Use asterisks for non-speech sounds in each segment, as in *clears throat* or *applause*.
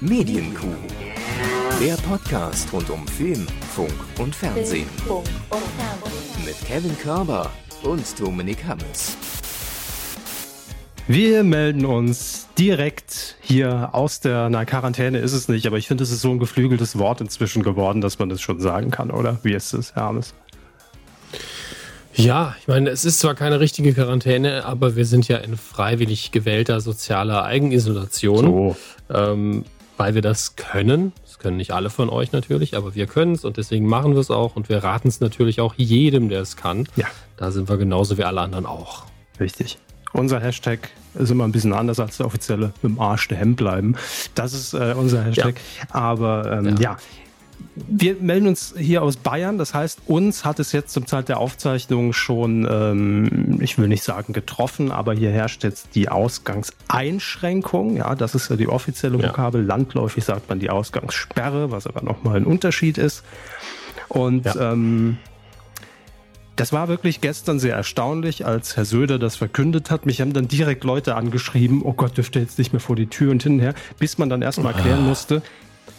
Medienkuh. Der Podcast rund um Film, Funk und Fernsehen. Mit Kevin Körber und Dominik Hammes. Wir melden uns direkt hier aus der, na, Quarantäne ist es nicht, aber ich finde, es ist so ein geflügeltes Wort inzwischen geworden, dass man das schon sagen kann, oder? Wie ist es, Hermes? Ja, ich meine, es ist zwar keine richtige Quarantäne, aber wir sind ja in freiwillig gewählter sozialer Eigenisolation, so. ähm, weil wir das können. Das können nicht alle von euch natürlich, aber wir können es und deswegen machen wir es auch und wir raten es natürlich auch jedem, der es kann. Ja. Da sind wir genauso wie alle anderen auch. Richtig. Unser Hashtag ist immer ein bisschen anders als der offizielle mit dem Arsch der Hemd bleiben. Das ist äh, unser Hashtag. Ja. Aber ähm, ja. ja wir melden uns hier aus Bayern. Das heißt, uns hat es jetzt zum Zeit der Aufzeichnung schon, ähm, ich will nicht sagen getroffen, aber hier herrscht jetzt die Ausgangseinschränkung. Ja, das ist ja die offizielle Vokabel. Ja. Landläufig sagt man die Ausgangssperre, was aber nochmal ein Unterschied ist. Und ja. ähm, das war wirklich gestern sehr erstaunlich, als Herr Söder das verkündet hat. Mich haben dann direkt Leute angeschrieben, oh Gott, dürfte jetzt nicht mehr vor die Tür und hinher, bis man dann erstmal erklären ah. musste,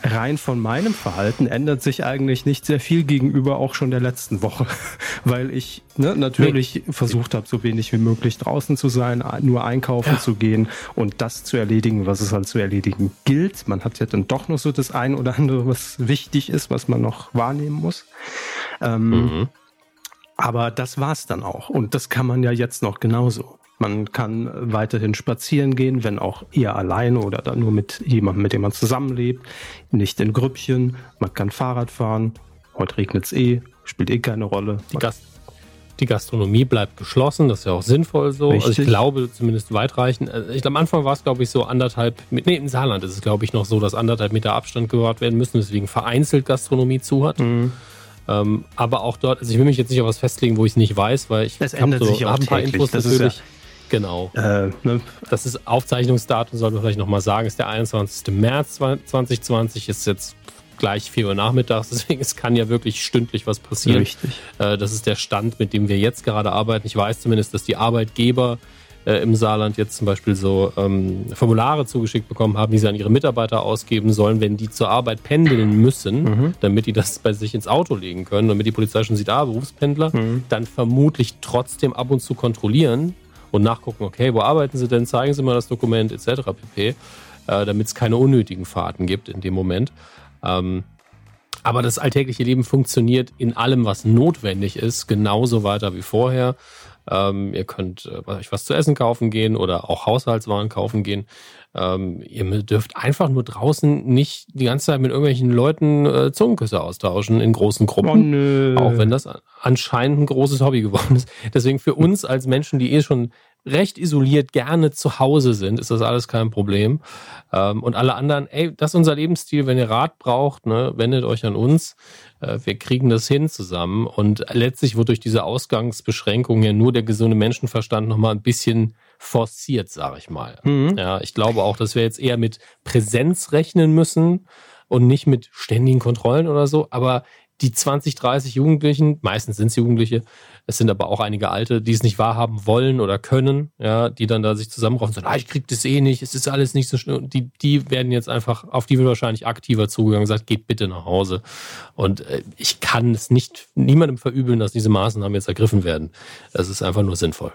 rein von meinem Verhalten ändert sich eigentlich nicht sehr viel gegenüber auch schon der letzten Woche, *laughs* weil ich ne, natürlich nee. versucht habe, so wenig wie möglich draußen zu sein, nur einkaufen ja. zu gehen und das zu erledigen, was es halt zu erledigen gilt. Man hat ja dann doch noch so das ein oder andere, was wichtig ist, was man noch wahrnehmen muss. Ähm, mhm. Aber das war's dann auch. Und das kann man ja jetzt noch genauso. Man kann weiterhin spazieren gehen, wenn auch eher alleine oder dann nur mit jemandem, mit dem man zusammenlebt. Nicht in Grüppchen. Man kann Fahrrad fahren. Heute regnet es eh, spielt eh keine Rolle. Die, Gast die, Gastronomie bleibt geschlossen, das ist ja auch sinnvoll so. Richtig. Also ich glaube zumindest weitreichend. Also ich, am Anfang war es, glaube ich, so anderthalb, nee, im Saarland ist es, glaube ich, noch so, dass anderthalb Meter Abstand gewahrt werden müssen, deswegen vereinzelt Gastronomie zu hat. Mhm. Ähm, aber auch dort, also ich will mich jetzt nicht auf was festlegen, wo ich es nicht weiß, weil ich habe so, hab ein paar Infos das natürlich. Ja Genau. Äh, ne? Das ist Aufzeichnungsdatum, sollten wir vielleicht nochmal sagen, ist der 21. März 2020, ist jetzt gleich 4 Uhr nachmittags, *laughs* deswegen es kann ja wirklich stündlich was passieren. Richtig. Äh, das ist der Stand, mit dem wir jetzt gerade arbeiten. Ich weiß zumindest, dass die Arbeitgeber äh, im Saarland jetzt zum Beispiel so ähm, Formulare zugeschickt bekommen haben, die sie an ihre Mitarbeiter ausgeben sollen, wenn die zur Arbeit pendeln müssen, mhm. damit die das bei sich ins Auto legen können, damit die Polizei schon sieht, ah, Berufspendler, mhm. dann vermutlich trotzdem ab und zu kontrollieren, und nachgucken, okay, wo arbeiten Sie denn? Zeigen Sie mal das Dokument etc. pp. Äh, damit es keine unnötigen Fahrten gibt in dem Moment. Ähm, aber das alltägliche Leben funktioniert in allem, was notwendig ist, genauso weiter wie vorher. Ähm, ihr könnt äh, euch was zu essen kaufen gehen oder auch Haushaltswaren kaufen gehen. Ähm, ihr dürft einfach nur draußen nicht die ganze Zeit mit irgendwelchen Leuten äh, Zungenküsse austauschen in großen Gruppen. Oh, auch wenn das anscheinend ein großes Hobby geworden ist. Deswegen für uns als Menschen, die eh schon recht isoliert gerne zu Hause sind, ist das alles kein Problem. Ähm, und alle anderen, ey, das ist unser Lebensstil. Wenn ihr Rat braucht, ne, wendet euch an uns. Äh, wir kriegen das hin zusammen. Und letztlich wird durch diese Ausgangsbeschränkungen ja nur der gesunde Menschenverstand nochmal ein bisschen forciert, sage ich mal. Mhm. Ja, ich glaube auch, dass wir jetzt eher mit Präsenz rechnen müssen und nicht mit ständigen Kontrollen oder so. Aber die 20, 30 Jugendlichen, meistens sind es Jugendliche, es sind aber auch einige Alte, die es nicht wahrhaben wollen oder können, ja, die dann da sich zusammenraufen und sagen, ah, ich krieg das eh nicht, es ist alles nicht so schnell. Die, die werden jetzt einfach, auf die wird wahrscheinlich aktiver zugegangen und gesagt, geht bitte nach Hause. Und äh, ich kann es nicht niemandem verübeln, dass diese Maßnahmen jetzt ergriffen werden. Es ist einfach nur sinnvoll.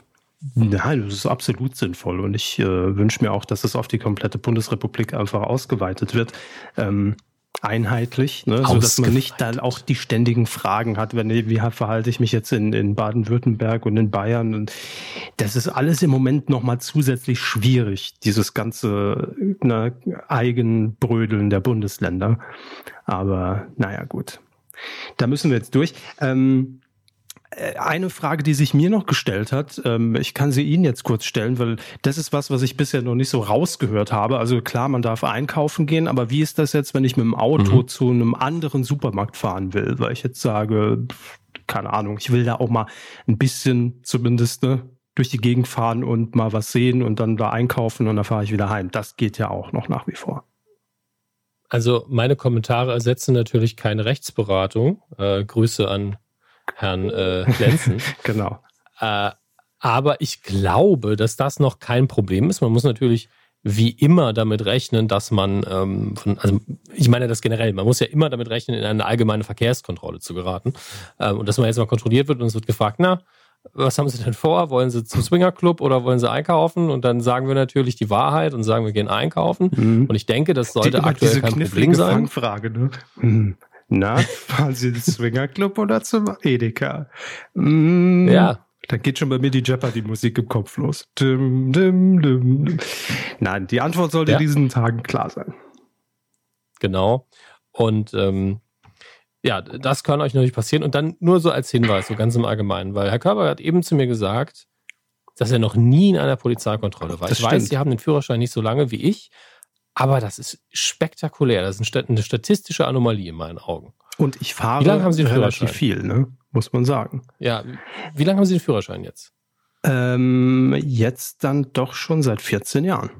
Nein, das ist absolut sinnvoll und ich äh, wünsche mir auch, dass es auf die komplette Bundesrepublik einfach ausgeweitet wird. Ähm, einheitlich, ne, so dass man nicht dann auch die ständigen Fragen hat, wenn wie verhalte ich mich jetzt in, in Baden-Württemberg und in Bayern und das ist alles im Moment nochmal zusätzlich schwierig, dieses ganze ne, Eigenbrödeln der Bundesländer. Aber naja, gut. Da müssen wir jetzt durch. Ähm, äh, eine Frage, die sich mir noch gestellt hat, ähm, ich kann sie Ihnen jetzt kurz stellen, weil das ist was, was ich bisher noch nicht so rausgehört habe. Also klar, man darf einkaufen gehen, aber wie ist das jetzt, wenn ich mit dem Auto mhm. zu einem anderen Supermarkt fahren will? Weil ich jetzt sage, keine Ahnung, ich will da auch mal ein bisschen zumindest ne, durch die Gegend fahren und mal was sehen und dann da einkaufen und dann fahre ich wieder heim. Das geht ja auch noch nach wie vor. Also meine Kommentare ersetzen natürlich keine Rechtsberatung. Äh, Grüße an Herrn äh, Lenzen. *laughs* genau. Äh, aber ich glaube, dass das noch kein Problem ist. Man muss natürlich wie immer damit rechnen, dass man, ähm, von, also ich meine das generell, man muss ja immer damit rechnen, in eine allgemeine Verkehrskontrolle zu geraten. Ähm, und dass man jetzt mal kontrolliert wird und es wird gefragt, na, was haben Sie denn vor? Wollen Sie zum Swingerclub oder wollen Sie einkaufen? Und dann sagen wir natürlich die Wahrheit und sagen, wir gehen einkaufen. Mhm. Und ich denke, das sollte die, aktuell kein Problem sein. Fangfrage, ne? Mhm. Na, *laughs* fahren Sie zum Swingerclub oder zum Edeka? Mhm. Ja. Dann geht schon bei mir die Jeopardy-Musik im Kopf los. Dim, dim, dim. Nein, die Antwort sollte ja. diesen Tagen klar sein. Genau. Und ähm, ja, das kann euch natürlich passieren. Und dann nur so als Hinweis, so ganz im Allgemeinen, weil Herr Körber hat eben zu mir gesagt, dass er noch nie in einer Polizeikontrolle war. Das ich stimmt. weiß, Sie haben den Führerschein nicht so lange wie ich, aber das ist spektakulär. Das ist eine statistische Anomalie in meinen Augen. Und ich fahre wie lange haben Sie den relativ viel, ne? muss man sagen. Ja, wie lange haben Sie den Führerschein jetzt? Ähm, jetzt dann doch schon seit 14 Jahren.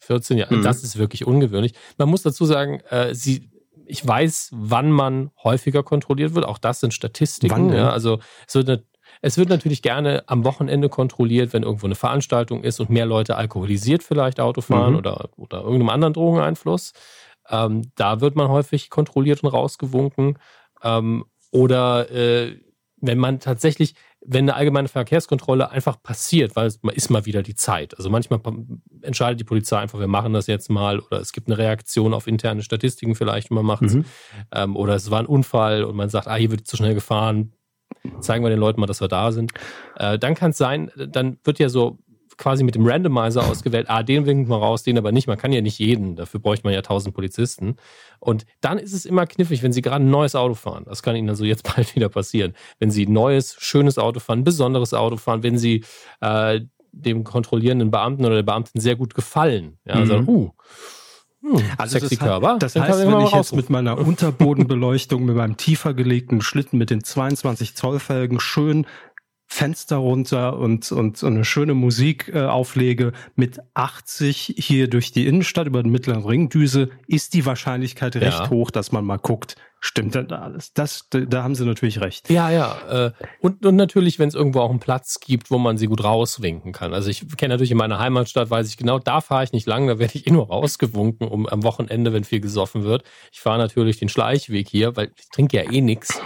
14 Jahre, mhm. das ist wirklich ungewöhnlich. Man muss dazu sagen, äh, Sie, ich weiß, wann man häufiger kontrolliert wird. Auch das sind Statistiken. Wann, ja, also es wird, es wird natürlich gerne am Wochenende kontrolliert, wenn irgendwo eine Veranstaltung ist und mehr Leute alkoholisiert vielleicht Auto fahren mhm. oder, oder irgendeinem anderen Drogeneinfluss. Ähm, da wird man häufig kontrolliert und rausgewunken. Ähm, oder äh, wenn man tatsächlich, wenn eine allgemeine Verkehrskontrolle einfach passiert, weil es ist mal wieder die Zeit. Also manchmal entscheidet die Polizei einfach, wir machen das jetzt mal, oder es gibt eine Reaktion auf interne Statistiken vielleicht, man macht es. Mhm. Ähm, oder es war ein Unfall und man sagt, ah, hier wird zu schnell gefahren, zeigen wir den Leuten mal, dass wir da sind. Äh, dann kann es sein, dann wird ja so quasi mit dem Randomizer ausgewählt, ah, den winkt man raus, den aber nicht. Man kann ja nicht jeden, dafür bräuchte man ja tausend Polizisten. Und dann ist es immer knifflig, wenn Sie gerade ein neues Auto fahren. Das kann Ihnen also jetzt *laughs* bald wieder passieren. Wenn Sie ein neues, schönes Auto fahren, ein besonderes Auto fahren, wenn Sie äh, dem kontrollierenden Beamten oder der Beamtin sehr gut gefallen. Ja, mhm. also, uh, hm, also sexy das Körper. das heißt, wenn ich jetzt mit meiner Unterbodenbeleuchtung, mit meinem tiefer gelegten Schlitten mit den 22 Zoll Felgen schön Fenster runter und, und, und eine schöne Musik äh, auflege mit 80 hier durch die Innenstadt über den mittleren Ringdüse, ist die Wahrscheinlichkeit ja. recht hoch, dass man mal guckt, stimmt denn da alles? Das, da haben sie natürlich recht. Ja, ja. Äh, und, und natürlich, wenn es irgendwo auch einen Platz gibt, wo man sie gut rauswinken kann. Also ich kenne natürlich in meiner Heimatstadt, weiß ich genau, da fahre ich nicht lang, da werde ich eh nur rausgewunken, um am Wochenende, wenn viel gesoffen wird. Ich fahre natürlich den Schleichweg hier, weil ich trinke ja eh nichts.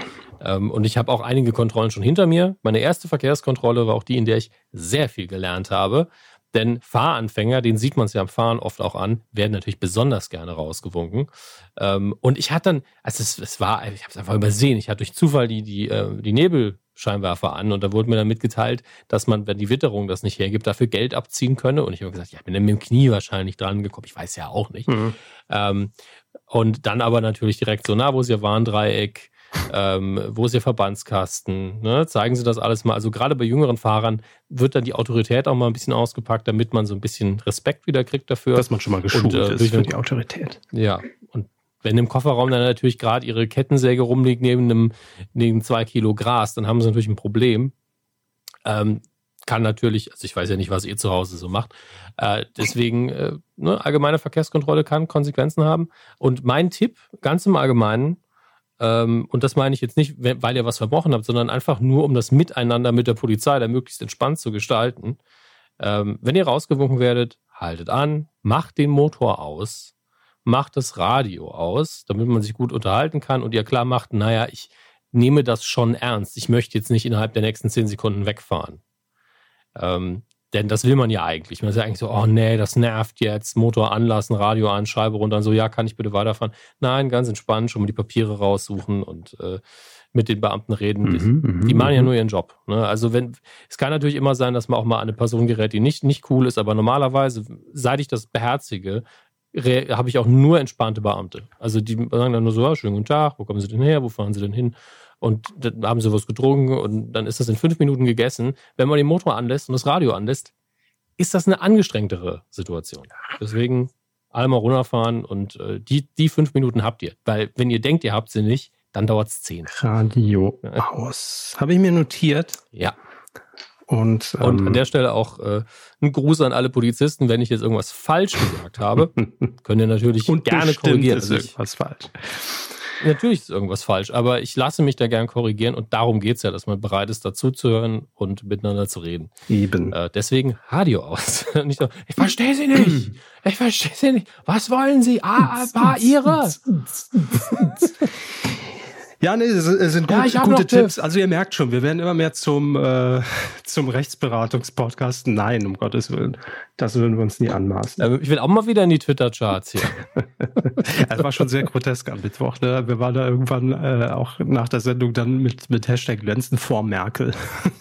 Ähm, und ich habe auch einige Kontrollen schon hinter mir. Meine erste Verkehrskontrolle war auch die, in der ich sehr viel gelernt habe. Denn Fahranfänger, den sieht man es ja am Fahren oft auch an, werden natürlich besonders gerne rausgewunken. Ähm, und ich hatte dann, also es, es war, ich habe es einfach übersehen, ich hatte durch Zufall die, die, äh, die Nebelscheinwerfer an und da wurde mir dann mitgeteilt, dass man, wenn die Witterung das nicht hergibt, dafür Geld abziehen könne. Und ich habe gesagt, ja, ich bin dann mit dem Knie wahrscheinlich dran gekommen. Ich weiß ja auch nicht. Mhm. Ähm, und dann aber natürlich direkt so, na, wo ist Ihr Warndreieck? Ähm, wo ist Ihr Verbandskasten? Ne? Zeigen Sie das alles mal. Also gerade bei jüngeren Fahrern wird dann die Autorität auch mal ein bisschen ausgepackt, damit man so ein bisschen Respekt wieder kriegt dafür. Dass man schon mal geschult und, äh, ist für die Autorität. Ja, und wenn im Kofferraum dann natürlich gerade Ihre Kettensäge rumliegt neben einem neben zwei Kilo Gras, dann haben Sie natürlich ein Problem. Ähm, kann natürlich, also ich weiß ja nicht, was ihr zu Hause so macht. Äh, deswegen, äh, ne, allgemeine Verkehrskontrolle kann Konsequenzen haben. Und mein Tipp, ganz im Allgemeinen, und das meine ich jetzt nicht, weil ihr was verbrochen habt, sondern einfach nur, um das Miteinander mit der Polizei da möglichst entspannt zu gestalten. Ähm, wenn ihr rausgewunken werdet, haltet an, macht den Motor aus, macht das Radio aus, damit man sich gut unterhalten kann und ihr klar macht, naja, ich nehme das schon ernst. Ich möchte jetzt nicht innerhalb der nächsten zehn Sekunden wegfahren. Ähm, denn das will man ja eigentlich. Man ist ja eigentlich so, oh nee, das nervt jetzt, Motor anlassen, Radio an, Scheibe runter und so, ja, kann ich bitte weiterfahren? Nein, ganz entspannt, schon mal die Papiere raussuchen und äh, mit den Beamten reden. Mhm, die, mhm, die machen ja mhm. nur ihren Job. Ne? Also wenn, es kann natürlich immer sein, dass man auch mal an eine Person gerät, die nicht, nicht cool ist, aber normalerweise, seit ich das beherzige, habe ich auch nur entspannte Beamte. Also die sagen dann nur so, ja, schönen guten Tag, wo kommen Sie denn her, wo fahren Sie denn hin? Und dann haben sie was getrunken und dann ist das in fünf Minuten gegessen. Wenn man den Motor anlässt und das Radio anlässt, ist das eine angestrengtere Situation. Deswegen einmal runterfahren und äh, die, die fünf Minuten habt ihr. Weil wenn ihr denkt, ihr habt sie nicht, dann dauert es zehn. Radio aus. Habe ich mir notiert. Ja. Und, ähm, und an ähm, der Stelle auch äh, ein Gruß an alle Polizisten, wenn ich jetzt irgendwas falsch gesagt habe, *laughs* könnt ihr natürlich und gerne korrigieren. Ist irgendwas falsch. Natürlich ist irgendwas falsch, aber ich lasse mich da gern korrigieren und darum geht es ja, dass man bereit ist, dazuzuhören und miteinander zu reden. Eben. Äh, deswegen Radio aus. *laughs* nicht so, ich verstehe sie nicht. Ich verstehe sie nicht. Was wollen sie? Ah, war ihre. *laughs* Ja, nee, es sind gut, ja, gute Tipps. Also ihr merkt schon, wir werden immer mehr zum, äh, *laughs* zum Rechtsberatungspodcast. Nein, um Gottes Willen. Das würden wir uns nie anmaßen. Ich will auch mal wieder in die Twitter-Charts hier. *laughs* Es war schon sehr grotesk am Mittwoch. Ne? Wir waren da irgendwann äh, auch nach der Sendung dann mit, mit Hashtag Lenzen vor Merkel.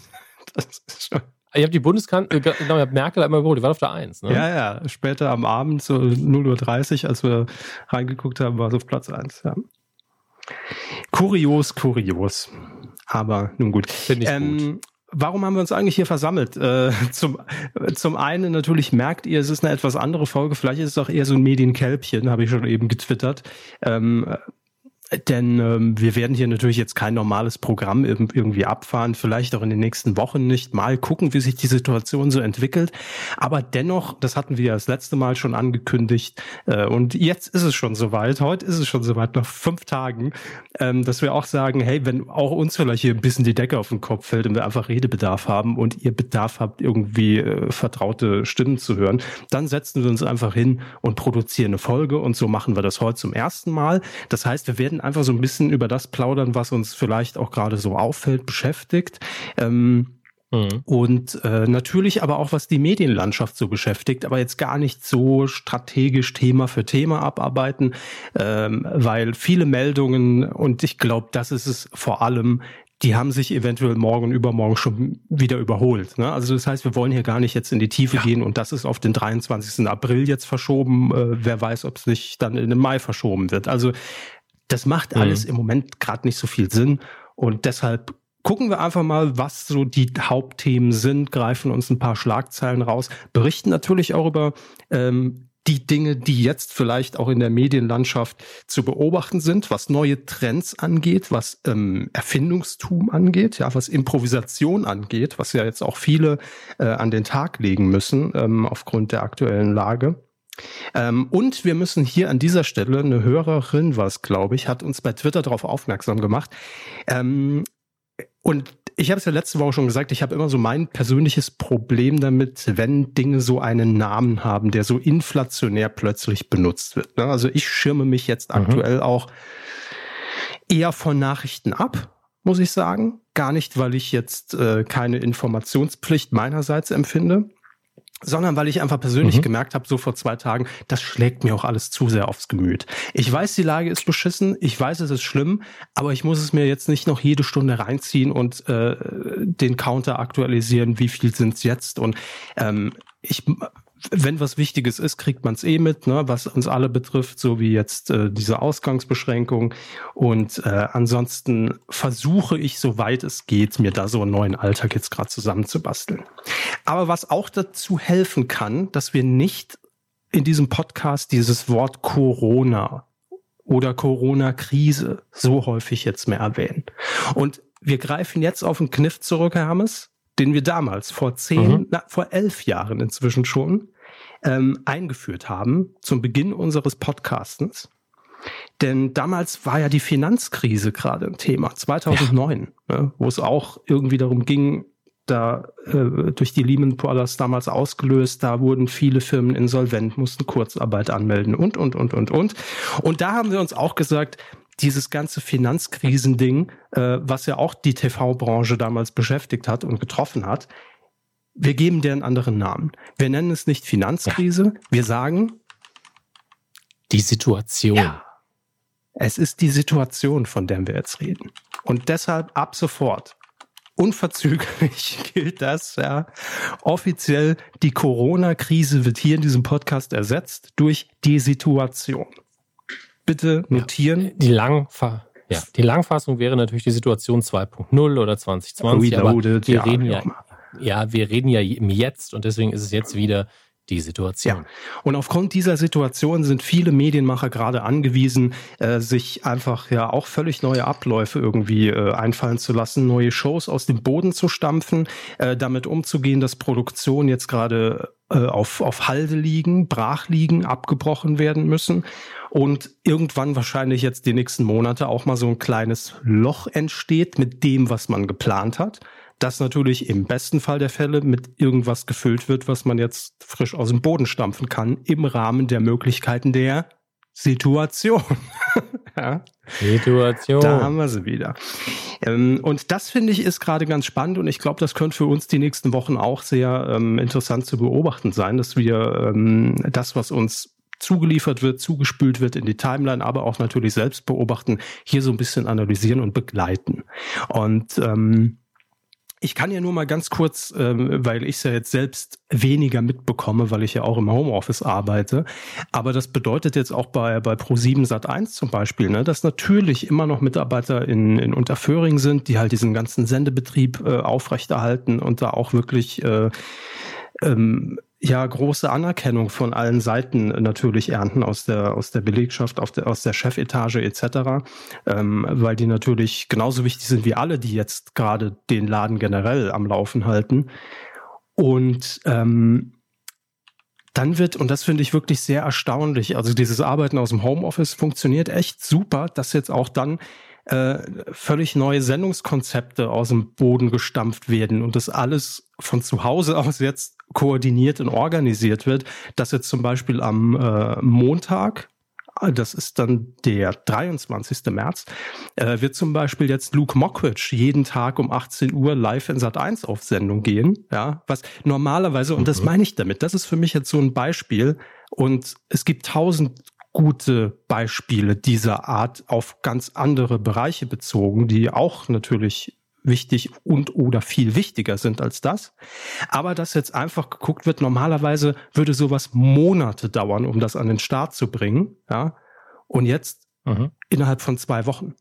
*laughs* das ist schon ich habe die Bundeskanzlerin, äh, genau, ich habe Merkel einmal geholt, die war auf der 1, ne? Ja, ja, später am Abend, so 0.30 Uhr, als wir reingeguckt haben, war es auf Platz 1, ja. Kurios, kurios. Aber nun gut. Finde ich ähm, gut. Warum haben wir uns eigentlich hier versammelt? Äh, zum, zum einen natürlich merkt ihr, es ist eine etwas andere Folge. Vielleicht ist es auch eher so ein Medienkälbchen, habe ich schon eben getwittert. Ähm, denn ähm, wir werden hier natürlich jetzt kein normales Programm irgendwie abfahren, vielleicht auch in den nächsten Wochen nicht. Mal gucken, wie sich die Situation so entwickelt. Aber dennoch, das hatten wir ja das letzte Mal schon angekündigt, äh, und jetzt ist es schon soweit, heute ist es schon soweit, nach fünf Tagen, ähm, dass wir auch sagen, hey, wenn auch uns vielleicht hier ein bisschen die Decke auf den Kopf fällt und wir einfach Redebedarf haben und ihr Bedarf habt, irgendwie äh, vertraute Stimmen zu hören, dann setzen wir uns einfach hin und produzieren eine Folge und so machen wir das heute zum ersten Mal. Das heißt, wir werden einfach so ein bisschen über das plaudern, was uns vielleicht auch gerade so auffällt, beschäftigt. Ähm, mhm. und äh, natürlich aber auch, was die Medienlandschaft so beschäftigt, aber jetzt gar nicht so strategisch Thema für Thema abarbeiten, ähm, weil viele Meldungen, und ich glaube, das ist es vor allem, die haben sich eventuell morgen und übermorgen schon wieder überholt. Ne? Also das heißt, wir wollen hier gar nicht jetzt in die Tiefe ja. gehen und das ist auf den 23. April jetzt verschoben. Äh, wer weiß, ob es nicht dann in den Mai verschoben wird. Also das macht alles mhm. im Moment gerade nicht so viel Sinn und deshalb gucken wir einfach mal, was so die Hauptthemen sind, greifen uns ein paar Schlagzeilen raus, berichten natürlich auch über ähm, die Dinge, die jetzt vielleicht auch in der Medienlandschaft zu beobachten sind, was neue Trends angeht, was ähm, Erfindungstum angeht, ja, was Improvisation angeht, was ja jetzt auch viele äh, an den Tag legen müssen ähm, aufgrund der aktuellen Lage. Ähm, und wir müssen hier an dieser Stelle, eine Hörerin was, glaube ich, hat uns bei Twitter darauf aufmerksam gemacht. Ähm, und ich habe es ja letzte Woche schon gesagt, ich habe immer so mein persönliches Problem damit, wenn Dinge so einen Namen haben, der so inflationär plötzlich benutzt wird. Ne? Also ich schirme mich jetzt mhm. aktuell auch eher von Nachrichten ab, muss ich sagen. Gar nicht, weil ich jetzt äh, keine Informationspflicht meinerseits empfinde, sondern weil ich einfach persönlich mhm. gemerkt habe, so vor zwei Tagen, das schlägt mir auch alles zu sehr aufs Gemüt. Ich weiß, die Lage ist beschissen, ich weiß, es ist schlimm, aber ich muss es mir jetzt nicht noch jede Stunde reinziehen und äh, den Counter aktualisieren, wie viel sind's jetzt. Und ähm, ich wenn was Wichtiges ist, kriegt man es eh mit, ne, was uns alle betrifft, so wie jetzt äh, diese Ausgangsbeschränkung. Und äh, ansonsten versuche ich, soweit es geht, mir da so einen neuen Alltag jetzt gerade zusammenzubasteln. Aber was auch dazu helfen kann, dass wir nicht in diesem Podcast dieses Wort Corona oder Corona-Krise so häufig jetzt mehr erwähnen. Und wir greifen jetzt auf einen Kniff zurück, Herr Hammes, den wir damals vor zehn, mhm. na, vor elf Jahren inzwischen schon ähm, eingeführt haben zum Beginn unseres Podcastens. Denn damals war ja die Finanzkrise gerade ein Thema, 2009, ja. ne, wo es auch irgendwie darum ging, da äh, durch die Lehman Brothers damals ausgelöst, da wurden viele Firmen insolvent, mussten Kurzarbeit anmelden und, und, und, und, und. Und da haben wir uns auch gesagt, dieses ganze Finanzkrisending, äh, was ja auch die TV-Branche damals beschäftigt hat und getroffen hat, wir geben dir einen anderen Namen. Wir nennen es nicht Finanzkrise, ja. wir sagen die Situation. Ja. Es ist die Situation, von der wir jetzt reden. Und deshalb ab sofort, unverzüglich *laughs* gilt das, ja, offiziell die Corona-Krise wird hier in diesem Podcast ersetzt durch die Situation. Bitte notieren. Ja, die Langfahr ja, die Langfassung wäre natürlich die Situation 2.0 oder 2020, aber wir ja, reden ja ja, wir reden ja im Jetzt und deswegen ist es jetzt wieder die Situation. Ja. Und aufgrund dieser Situation sind viele Medienmacher gerade angewiesen, äh, sich einfach ja auch völlig neue Abläufe irgendwie äh, einfallen zu lassen, neue Shows aus dem Boden zu stampfen, äh, damit umzugehen, dass Produktion jetzt gerade äh, auf, auf Halde liegen, brach liegen, abgebrochen werden müssen und irgendwann wahrscheinlich jetzt die nächsten Monate auch mal so ein kleines Loch entsteht mit dem, was man geplant hat. Das natürlich im besten Fall der Fälle mit irgendwas gefüllt wird, was man jetzt frisch aus dem Boden stampfen kann, im Rahmen der Möglichkeiten der Situation. *laughs* ja. Situation. Da haben wir sie wieder. Ähm, und das finde ich ist gerade ganz spannend und ich glaube, das könnte für uns die nächsten Wochen auch sehr ähm, interessant zu beobachten sein, dass wir ähm, das, was uns zugeliefert wird, zugespült wird in die Timeline, aber auch natürlich selbst beobachten, hier so ein bisschen analysieren und begleiten. Und ähm, ich kann ja nur mal ganz kurz, ähm, weil ich es ja jetzt selbst weniger mitbekomme, weil ich ja auch im Homeoffice arbeite. Aber das bedeutet jetzt auch bei, bei Pro7 Sat1 zum Beispiel, ne, dass natürlich immer noch Mitarbeiter in, in Unterföhring sind, die halt diesen ganzen Sendebetrieb äh, aufrechterhalten und da auch wirklich äh, ähm, ja große Anerkennung von allen Seiten natürlich ernten aus der aus der Belegschaft, der, aus der Chefetage etc., ähm, weil die natürlich genauso wichtig sind wie alle, die jetzt gerade den Laden generell am Laufen halten. Und ähm, dann wird, und das finde ich wirklich sehr erstaunlich, also dieses Arbeiten aus dem Homeoffice funktioniert echt super, dass jetzt auch dann äh, völlig neue Sendungskonzepte aus dem Boden gestampft werden und das alles von zu Hause *laughs* aus jetzt koordiniert und organisiert wird, dass jetzt zum Beispiel am äh, Montag, das ist dann der 23. März, äh, wird zum Beispiel jetzt Luke Mockridge jeden Tag um 18 Uhr live in Sat 1 auf Sendung gehen. Ja, was normalerweise, und das mhm. meine ich damit, das ist für mich jetzt so ein Beispiel. Und es gibt tausend gute Beispiele dieser Art auf ganz andere Bereiche bezogen, die auch natürlich wichtig und oder viel wichtiger sind als das. Aber dass jetzt einfach geguckt wird, normalerweise würde sowas Monate dauern, um das an den Start zu bringen, ja. Und jetzt mhm. innerhalb von zwei Wochen.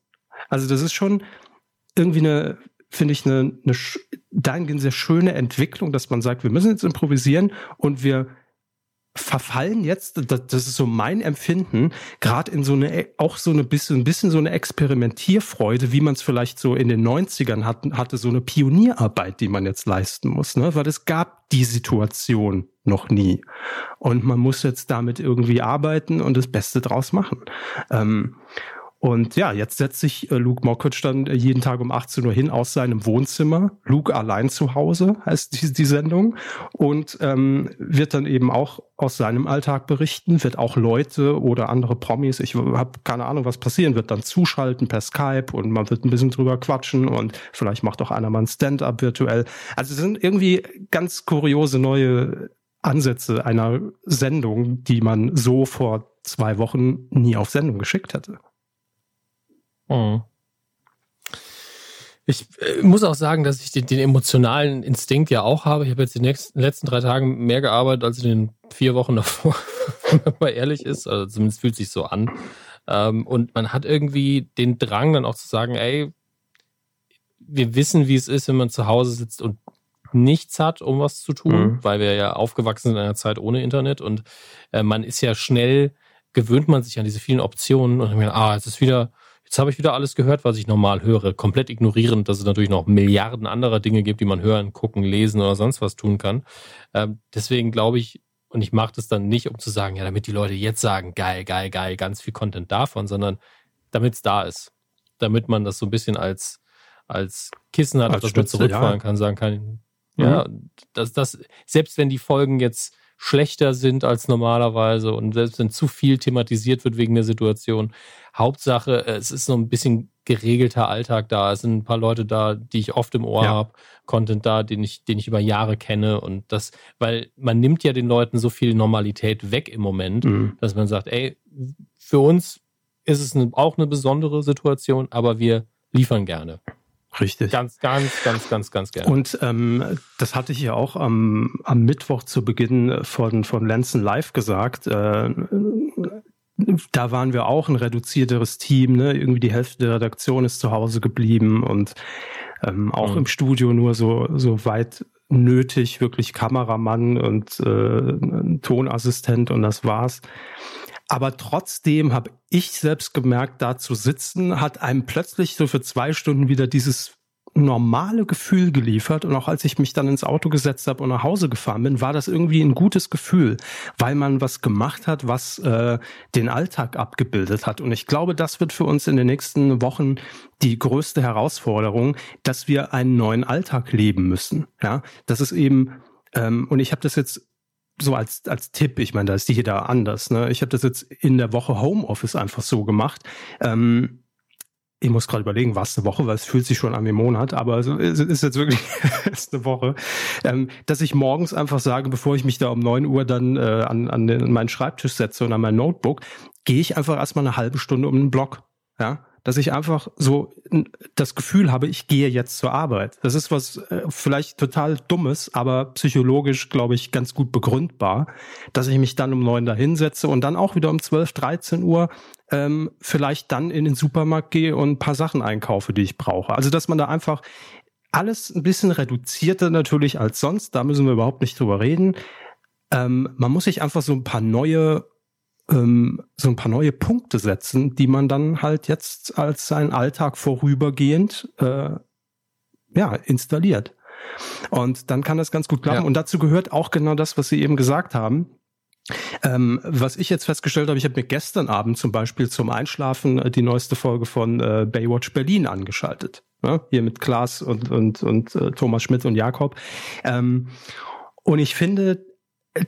Also das ist schon irgendwie eine, finde ich, eine, eine dahingehend sehr schöne Entwicklung, dass man sagt, wir müssen jetzt improvisieren und wir verfallen jetzt, das, ist so mein Empfinden, gerade in so eine, auch so eine bisschen, ein bisschen so eine Experimentierfreude, wie man es vielleicht so in den 90ern hat, hatte, so eine Pionierarbeit, die man jetzt leisten muss, ne? weil es gab die Situation noch nie. Und man muss jetzt damit irgendwie arbeiten und das Beste draus machen. Ähm, und ja, jetzt setzt sich äh, Luke Mockridge dann äh, jeden Tag um 18 Uhr hin aus seinem Wohnzimmer. Luke allein zu Hause heißt die, die Sendung. Und ähm, wird dann eben auch aus seinem Alltag berichten, wird auch Leute oder andere Promis, ich habe keine Ahnung, was passieren wird, dann zuschalten per Skype und man wird ein bisschen drüber quatschen und vielleicht macht auch einer mal ein Stand-up virtuell. Also es sind irgendwie ganz kuriose neue Ansätze einer Sendung, die man so vor zwei Wochen nie auf Sendung geschickt hätte. Mhm. Ich äh, muss auch sagen, dass ich den, den, emotionalen Instinkt ja auch habe. Ich habe jetzt die nächsten, letzten drei Tage mehr gearbeitet als in den vier Wochen *laughs* davor, wenn man ehrlich ist. Also zumindest fühlt sich so an. Ähm, und man hat irgendwie den Drang dann auch zu sagen, ey, wir wissen, wie es ist, wenn man zu Hause sitzt und nichts hat, um was zu tun, mhm. weil wir ja aufgewachsen sind in einer Zeit ohne Internet und äh, man ist ja schnell, gewöhnt man sich an diese vielen Optionen und dann ah, es ist wieder Jetzt habe ich wieder alles gehört, was ich normal höre, komplett ignorierend, dass es natürlich noch Milliarden anderer Dinge gibt, die man hören, gucken, lesen oder sonst was tun kann. Ähm, deswegen glaube ich, und ich mache das dann nicht, um zu sagen, ja, damit die Leute jetzt sagen, geil, geil, geil, ganz viel Content davon, sondern damit es da ist. Damit man das so ein bisschen als, als Kissen hat, als auf das man zurückfallen ja. kann, sagen kann, ja, mhm. dass das, selbst wenn die Folgen jetzt schlechter sind als normalerweise und selbst wenn zu viel thematisiert wird wegen der Situation. Hauptsache, es ist so ein bisschen geregelter Alltag da. Es sind ein paar Leute da, die ich oft im Ohr ja. habe, Content da, den ich, den ich über Jahre kenne. Und das, weil man nimmt ja den Leuten so viel Normalität weg im Moment, mhm. dass man sagt, ey, für uns ist es eine, auch eine besondere Situation, aber wir liefern gerne. Richtig. Ganz, ganz, ganz, ganz, ganz gerne. Und ähm, das hatte ich ja auch am, am Mittwoch zu Beginn von, von Lenzen Live gesagt. Äh, da waren wir auch ein reduzierteres Team. Ne? Irgendwie die Hälfte der Redaktion ist zu Hause geblieben und ähm, auch mhm. im Studio nur so, so weit nötig, wirklich Kameramann und äh, Tonassistent und das war's. Aber trotzdem habe ich selbst gemerkt, da zu sitzen, hat einem plötzlich so für zwei Stunden wieder dieses normale Gefühl geliefert und auch als ich mich dann ins Auto gesetzt habe und nach Hause gefahren bin, war das irgendwie ein gutes Gefühl, weil man was gemacht hat, was äh, den Alltag abgebildet hat. Und ich glaube, das wird für uns in den nächsten Wochen die größte Herausforderung, dass wir einen neuen Alltag leben müssen. Ja, das ist eben ähm, und ich habe das jetzt so als, als Tipp, ich meine, da ist jeder anders. Ne? Ich habe das jetzt in der Woche Homeoffice einfach so gemacht. Ähm, ich muss gerade überlegen, was eine Woche, weil es fühlt sich schon an wie Monat, aber es ist jetzt wirklich *laughs* ist eine Woche, ähm, dass ich morgens einfach sage, bevor ich mich da um neun Uhr dann äh, an, an, den, meinen Schreibtisch setze und an mein Notebook, gehe ich einfach erstmal eine halbe Stunde um den Block. Ja, dass ich einfach so das Gefühl habe, ich gehe jetzt zur Arbeit. Das ist was äh, vielleicht total Dummes, aber psychologisch, glaube ich, ganz gut begründbar, dass ich mich dann um neun da hinsetze und dann auch wieder um zwölf, dreizehn Uhr ähm, vielleicht dann in den Supermarkt gehe und ein paar Sachen einkaufe, die ich brauche. Also dass man da einfach alles ein bisschen reduzierter natürlich als sonst, da müssen wir überhaupt nicht drüber reden. Ähm, man muss sich einfach so ein paar neue ähm, so ein paar neue Punkte setzen, die man dann halt jetzt als sein Alltag vorübergehend äh, ja, installiert. Und dann kann das ganz gut klappen. Ja. Und dazu gehört auch genau das, was Sie eben gesagt haben. Ähm, was ich jetzt festgestellt habe, ich habe mir gestern Abend zum Beispiel zum Einschlafen äh, die neueste Folge von äh, Baywatch Berlin angeschaltet. Ne? Hier mit Klaas und, und, und äh, Thomas Schmidt und Jakob. Ähm, und ich finde,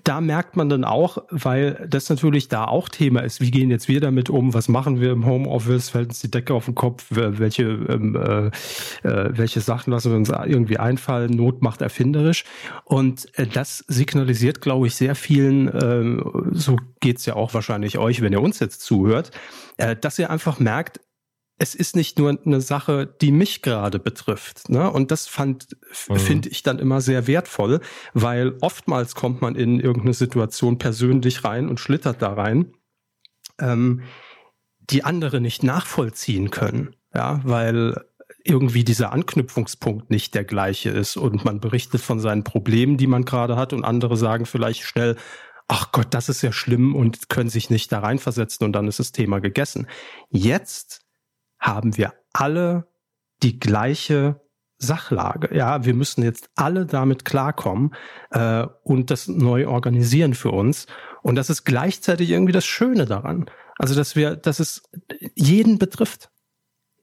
da merkt man dann auch, weil das natürlich da auch Thema ist, wie gehen jetzt wir damit um, was machen wir im Homeoffice, fällt uns die Decke auf den Kopf, welche, ähm, äh, äh, welche Sachen lassen wir uns irgendwie einfallen, Not macht erfinderisch. Und äh, das signalisiert, glaube ich, sehr vielen, äh, so geht's ja auch wahrscheinlich euch, wenn ihr uns jetzt zuhört, äh, dass ihr einfach merkt, es ist nicht nur eine Sache, die mich gerade betrifft. Ne? Und das fand, mhm. finde ich dann immer sehr wertvoll, weil oftmals kommt man in irgendeine Situation persönlich rein und schlittert da rein, ähm, die andere nicht nachvollziehen können. Ja, weil irgendwie dieser Anknüpfungspunkt nicht der gleiche ist und man berichtet von seinen Problemen, die man gerade hat und andere sagen vielleicht schnell, ach Gott, das ist ja schlimm und können sich nicht da reinversetzen und dann ist das Thema gegessen. Jetzt haben wir alle die gleiche Sachlage. Ja, wir müssen jetzt alle damit klarkommen äh, und das neu organisieren für uns. Und das ist gleichzeitig irgendwie das Schöne daran. Also, dass wir, dass es jeden betrifft.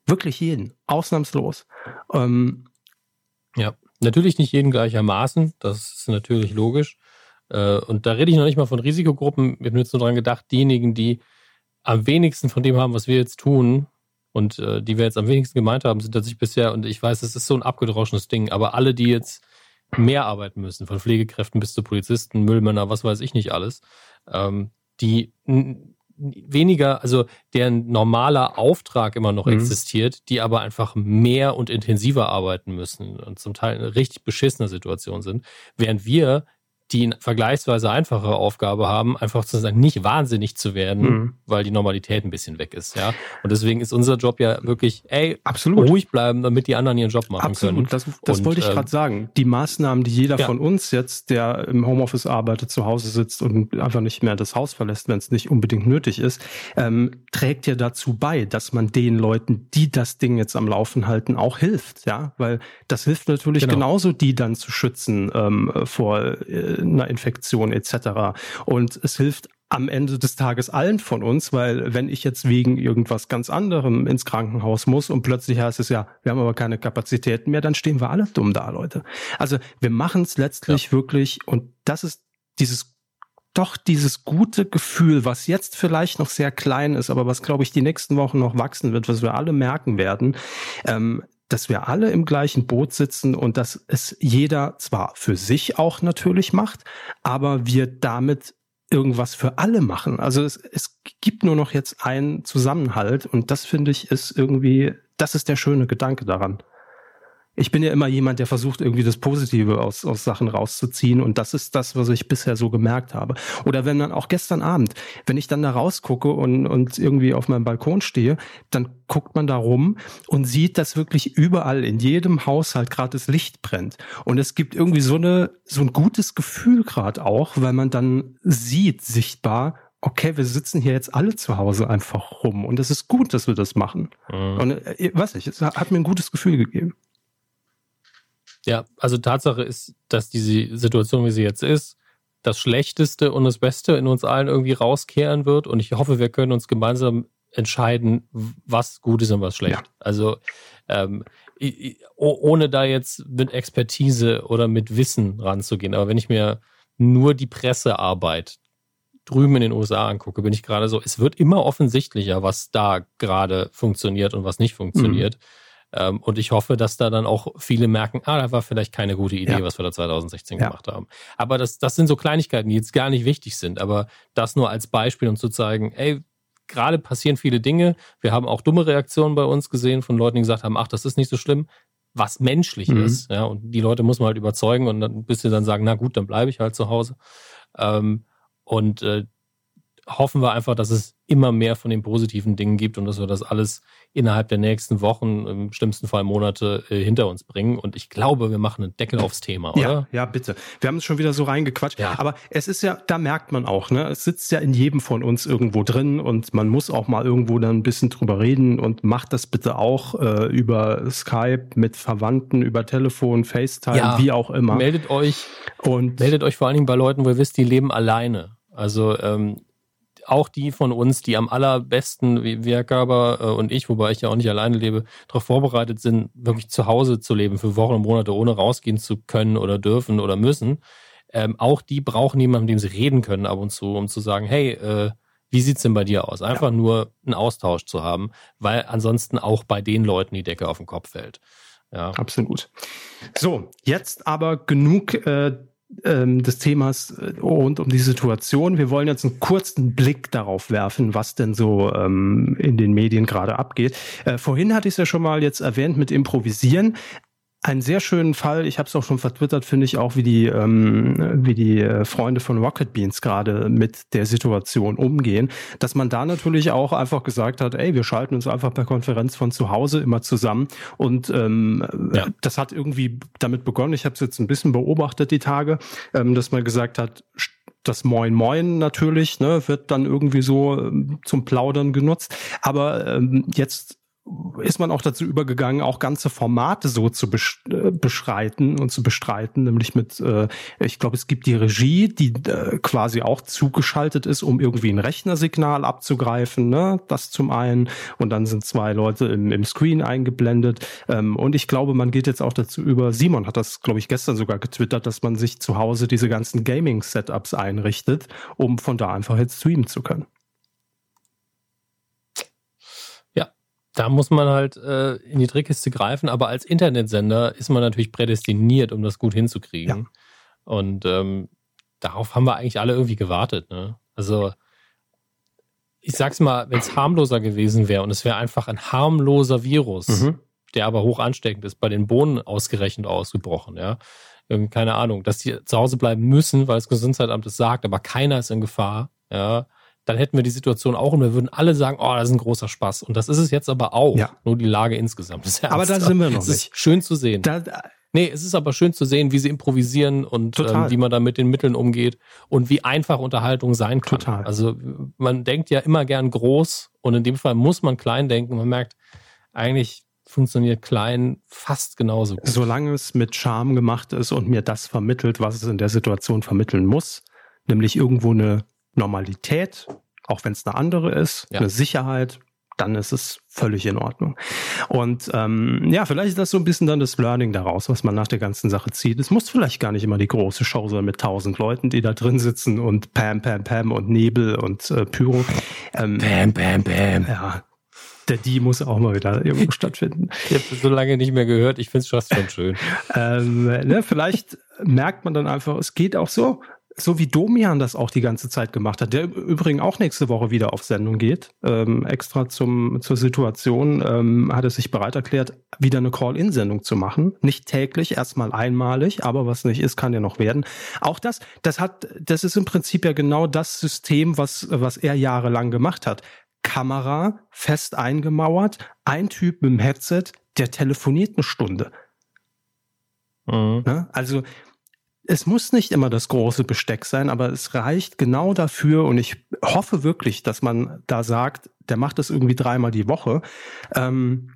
Wirklich jeden. Ausnahmslos. Ähm, ja, natürlich nicht jeden gleichermaßen. Das ist natürlich logisch. Äh, und da rede ich noch nicht mal von Risikogruppen. Wir haben jetzt nur daran gedacht, diejenigen, die am wenigsten von dem haben, was wir jetzt tun, und äh, die wir jetzt am wenigsten gemeint haben, sind tatsächlich bisher, und ich weiß, es ist so ein abgedroschenes Ding, aber alle, die jetzt mehr arbeiten müssen, von Pflegekräften bis zu Polizisten, Müllmänner, was weiß ich nicht alles, ähm, die weniger, also deren normaler Auftrag immer noch mhm. existiert, die aber einfach mehr und intensiver arbeiten müssen und zum Teil in richtig beschissener Situation sind, während wir die eine vergleichsweise einfache Aufgabe haben, einfach sozusagen nicht wahnsinnig zu werden, mhm. weil die Normalität ein bisschen weg ist, ja. Und deswegen ist unser Job ja wirklich, ey, absolut ruhig bleiben, damit die anderen ihren Job machen absolut. können. Das, das und, wollte ich gerade ähm, sagen. Die Maßnahmen, die jeder ja. von uns jetzt, der im Homeoffice arbeitet, zu Hause sitzt und einfach nicht mehr das Haus verlässt, wenn es nicht unbedingt nötig ist, ähm, trägt ja dazu bei, dass man den Leuten, die das Ding jetzt am Laufen halten, auch hilft, ja, weil das hilft natürlich genau. genauso, die dann zu schützen ähm, vor äh, einer Infektion etc. Und es hilft am Ende des Tages allen von uns, weil wenn ich jetzt wegen irgendwas ganz anderem ins Krankenhaus muss und plötzlich heißt es ja, wir haben aber keine Kapazitäten mehr, dann stehen wir alle dumm da, Leute. Also wir machen es letztlich ja. wirklich und das ist dieses doch dieses gute Gefühl, was jetzt vielleicht noch sehr klein ist, aber was glaube ich die nächsten Wochen noch wachsen wird, was wir alle merken werden, ähm, dass wir alle im gleichen Boot sitzen und dass es jeder zwar für sich auch natürlich macht, aber wir damit irgendwas für alle machen. Also es, es gibt nur noch jetzt einen Zusammenhalt und das finde ich ist irgendwie, das ist der schöne Gedanke daran ich bin ja immer jemand, der versucht, irgendwie das Positive aus, aus Sachen rauszuziehen. Und das ist das, was ich bisher so gemerkt habe. Oder wenn dann auch gestern Abend, wenn ich dann da rausgucke und, und irgendwie auf meinem Balkon stehe, dann guckt man da rum und sieht, dass wirklich überall in jedem Haushalt gerade das Licht brennt. Und es gibt irgendwie so eine, so ein gutes Gefühl gerade auch, weil man dann sieht, sichtbar, okay, wir sitzen hier jetzt alle zu Hause einfach rum und es ist gut, dass wir das machen. Mhm. Und äh, weiß ich, es hat mir ein gutes Gefühl gegeben. Ja, also Tatsache ist, dass diese Situation, wie sie jetzt ist, das Schlechteste und das Beste in uns allen irgendwie rauskehren wird. Und ich hoffe, wir können uns gemeinsam entscheiden, was gut ist und was schlecht. Ja. Also ähm, ohne da jetzt mit Expertise oder mit Wissen ranzugehen. Aber wenn ich mir nur die Pressearbeit drüben in den USA angucke, bin ich gerade so, es wird immer offensichtlicher, was da gerade funktioniert und was nicht funktioniert. Mhm. Ähm, und ich hoffe, dass da dann auch viele merken, ah, da war vielleicht keine gute Idee, ja. was wir da 2016 ja. gemacht haben. Aber das, das sind so Kleinigkeiten, die jetzt gar nicht wichtig sind. Aber das nur als Beispiel, um zu zeigen, ey, gerade passieren viele Dinge. Wir haben auch dumme Reaktionen bei uns gesehen von Leuten, die gesagt haben, ach, das ist nicht so schlimm, was menschlich mhm. ist. Ja, und die Leute muss man halt überzeugen und dann bis sie dann sagen, na gut, dann bleibe ich halt zu Hause. Ähm, und äh, hoffen wir einfach, dass es immer mehr von den positiven Dingen gibt und dass wir das alles innerhalb der nächsten Wochen, im schlimmsten Fall Monate, äh, hinter uns bringen. Und ich glaube, wir machen einen Deckel aufs Thema, oder? Ja, ja bitte. Wir haben es schon wieder so reingequatscht. Ja. Aber es ist ja, da merkt man auch, ne, es sitzt ja in jedem von uns irgendwo drin und man muss auch mal irgendwo dann ein bisschen drüber reden und macht das bitte auch äh, über Skype mit Verwandten, über Telefon, FaceTime, ja, wie auch immer. Meldet euch und meldet euch vor allen Dingen bei Leuten, wo ihr wisst, die leben alleine. Also ähm, auch die von uns, die am allerbesten, wie Körber äh, und ich, wobei ich ja auch nicht alleine lebe, darauf vorbereitet sind, wirklich zu Hause zu leben für Wochen und Monate, ohne rausgehen zu können oder dürfen oder müssen. Ähm, auch die brauchen jemanden, mit dem sie reden können ab und zu, um zu sagen, hey, äh, wie sieht's denn bei dir aus? Einfach ja. nur einen Austausch zu haben, weil ansonsten auch bei den Leuten die Decke auf den Kopf fällt. Ja. Absolut. So, jetzt aber genug äh, ähm, des Themas äh, rund um die Situation. Wir wollen jetzt einen kurzen Blick darauf werfen, was denn so ähm, in den Medien gerade abgeht. Äh, vorhin hatte ich es ja schon mal jetzt erwähnt mit Improvisieren einen sehr schönen Fall. Ich habe es auch schon vertwittert, finde ich auch, wie die ähm, wie die äh, Freunde von Rocket Beans gerade mit der Situation umgehen, dass man da natürlich auch einfach gesagt hat, ey, wir schalten uns einfach per Konferenz von zu Hause immer zusammen und ähm, ja. das hat irgendwie damit begonnen. Ich habe es jetzt ein bisschen beobachtet die Tage, ähm, dass man gesagt hat, das Moin Moin natürlich, ne, wird dann irgendwie so ähm, zum Plaudern genutzt. Aber ähm, jetzt ist man auch dazu übergegangen, auch ganze Formate so zu äh, beschreiten und zu bestreiten, nämlich mit, äh, ich glaube, es gibt die Regie, die äh, quasi auch zugeschaltet ist, um irgendwie ein Rechnersignal abzugreifen, ne? das zum einen, und dann sind zwei Leute im, im Screen eingeblendet ähm, und ich glaube, man geht jetzt auch dazu über, Simon hat das, glaube ich, gestern sogar getwittert, dass man sich zu Hause diese ganzen Gaming-Setups einrichtet, um von da einfach jetzt streamen zu können. Da muss man halt äh, in die Trickkiste greifen, aber als Internetsender ist man natürlich prädestiniert, um das gut hinzukriegen. Ja. Und ähm, darauf haben wir eigentlich alle irgendwie gewartet. Ne? Also ich sag's mal, wenn es harmloser gewesen wäre und es wäre einfach ein harmloser Virus, mhm. der aber hoch ansteckend ist, bei den Bohnen ausgerechnet ausgebrochen, ja. Keine Ahnung, dass die zu Hause bleiben müssen, weil das Gesundheitsamt es sagt, aber keiner ist in Gefahr, ja dann hätten wir die Situation auch und wir würden alle sagen, oh, das ist ein großer Spaß. Und das ist es jetzt aber auch. Ja. Nur die Lage insgesamt ist Aber da sind wir noch es nicht. Ist schön zu sehen. Da, da, nee, es ist aber schön zu sehen, wie sie improvisieren und ähm, wie man da mit den Mitteln umgeht und wie einfach Unterhaltung sein kann. Total. Also man denkt ja immer gern groß und in dem Fall muss man klein denken. Man merkt, eigentlich funktioniert klein fast genauso gut. Solange es mit Charme gemacht ist und mir das vermittelt, was es in der Situation vermitteln muss, nämlich irgendwo eine Normalität, auch wenn es eine andere ist, ja. eine Sicherheit, dann ist es völlig in Ordnung. Und ähm, ja, vielleicht ist das so ein bisschen dann das Learning daraus, was man nach der ganzen Sache zieht. Es muss vielleicht gar nicht immer die große Show sein mit tausend Leuten, die da drin sitzen und Pam, Pam, Pam und Nebel und äh, Pyro. Ähm, Pam, Pam, Pam. Ja, der Die muss auch mal wieder irgendwo *laughs* stattfinden. Ich habe so lange nicht mehr gehört. Ich finde es fast schon schön. ähm, ne, vielleicht merkt man dann einfach, es geht auch so so wie Domian das auch die ganze Zeit gemacht hat, der übrigens auch nächste Woche wieder auf Sendung geht, ähm, extra zum, zur Situation, ähm, hat er sich bereit erklärt, wieder eine Call-In-Sendung zu machen. Nicht täglich, erstmal einmalig, aber was nicht ist, kann ja noch werden. Auch das, das hat, das ist im Prinzip ja genau das System, was, was er jahrelang gemacht hat. Kamera fest eingemauert, ein Typ mit dem Headset, der telefoniert eine Stunde. Mhm. Ne? Also, es muss nicht immer das große Besteck sein, aber es reicht genau dafür und ich hoffe wirklich, dass man da sagt, der macht das irgendwie dreimal die Woche. Ähm,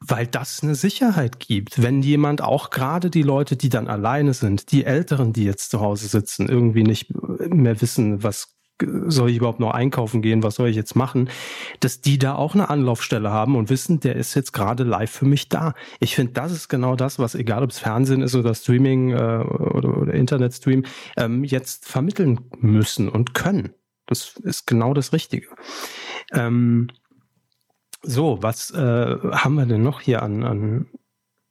weil das eine Sicherheit gibt. Wenn jemand auch gerade die Leute, die dann alleine sind, die Älteren, die jetzt zu Hause sitzen, irgendwie nicht mehr wissen, was soll ich überhaupt noch einkaufen gehen, was soll ich jetzt machen, dass die da auch eine Anlaufstelle haben und wissen, der ist jetzt gerade live für mich da. Ich finde, das ist genau das, was egal ob es Fernsehen ist oder Streaming äh, oder, oder Internetstream, ähm, jetzt vermitteln müssen und können. Das ist genau das Richtige. Ähm, so, was äh, haben wir denn noch hier an, an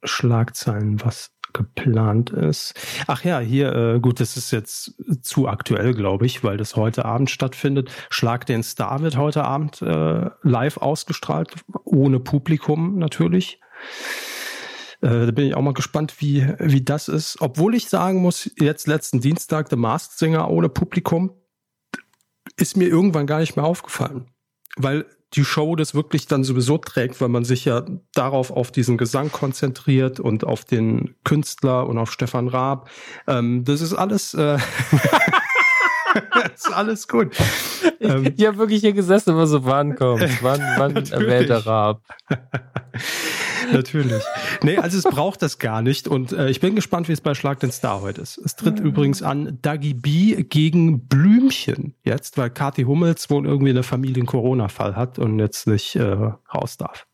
Schlagzeilen, was geplant ist? Ach ja, hier, äh, gut, das ist jetzt zu aktuell, glaube ich, weil das heute Abend stattfindet. Schlag den Star wird heute Abend äh, live ausgestrahlt, ohne Publikum natürlich. Äh, da bin ich auch mal gespannt, wie, wie das ist. Obwohl ich sagen muss, jetzt letzten Dienstag, The Masked Singer ohne Publikum, ist mir irgendwann gar nicht mehr aufgefallen. Weil die Show das wirklich dann sowieso trägt, weil man sich ja darauf auf diesen Gesang konzentriert und auf den Künstler und auf Stefan Raab. Ähm, das ist alles. Äh *laughs* ist alles gut. Ich, ähm, ich habe wirklich hier gesessen, immer so, wann kommt, wann, wann *laughs* erwähnt der Raab? *laughs* Natürlich. Nee, also es braucht das gar nicht. Und äh, ich bin gespannt, wie es bei Schlag den Star heute ist. Es tritt mhm. übrigens an Dagi B gegen Blümchen jetzt, weil Kathi Hummels wohl irgendwie eine Familie Corona-Fall hat und jetzt nicht äh, raus darf.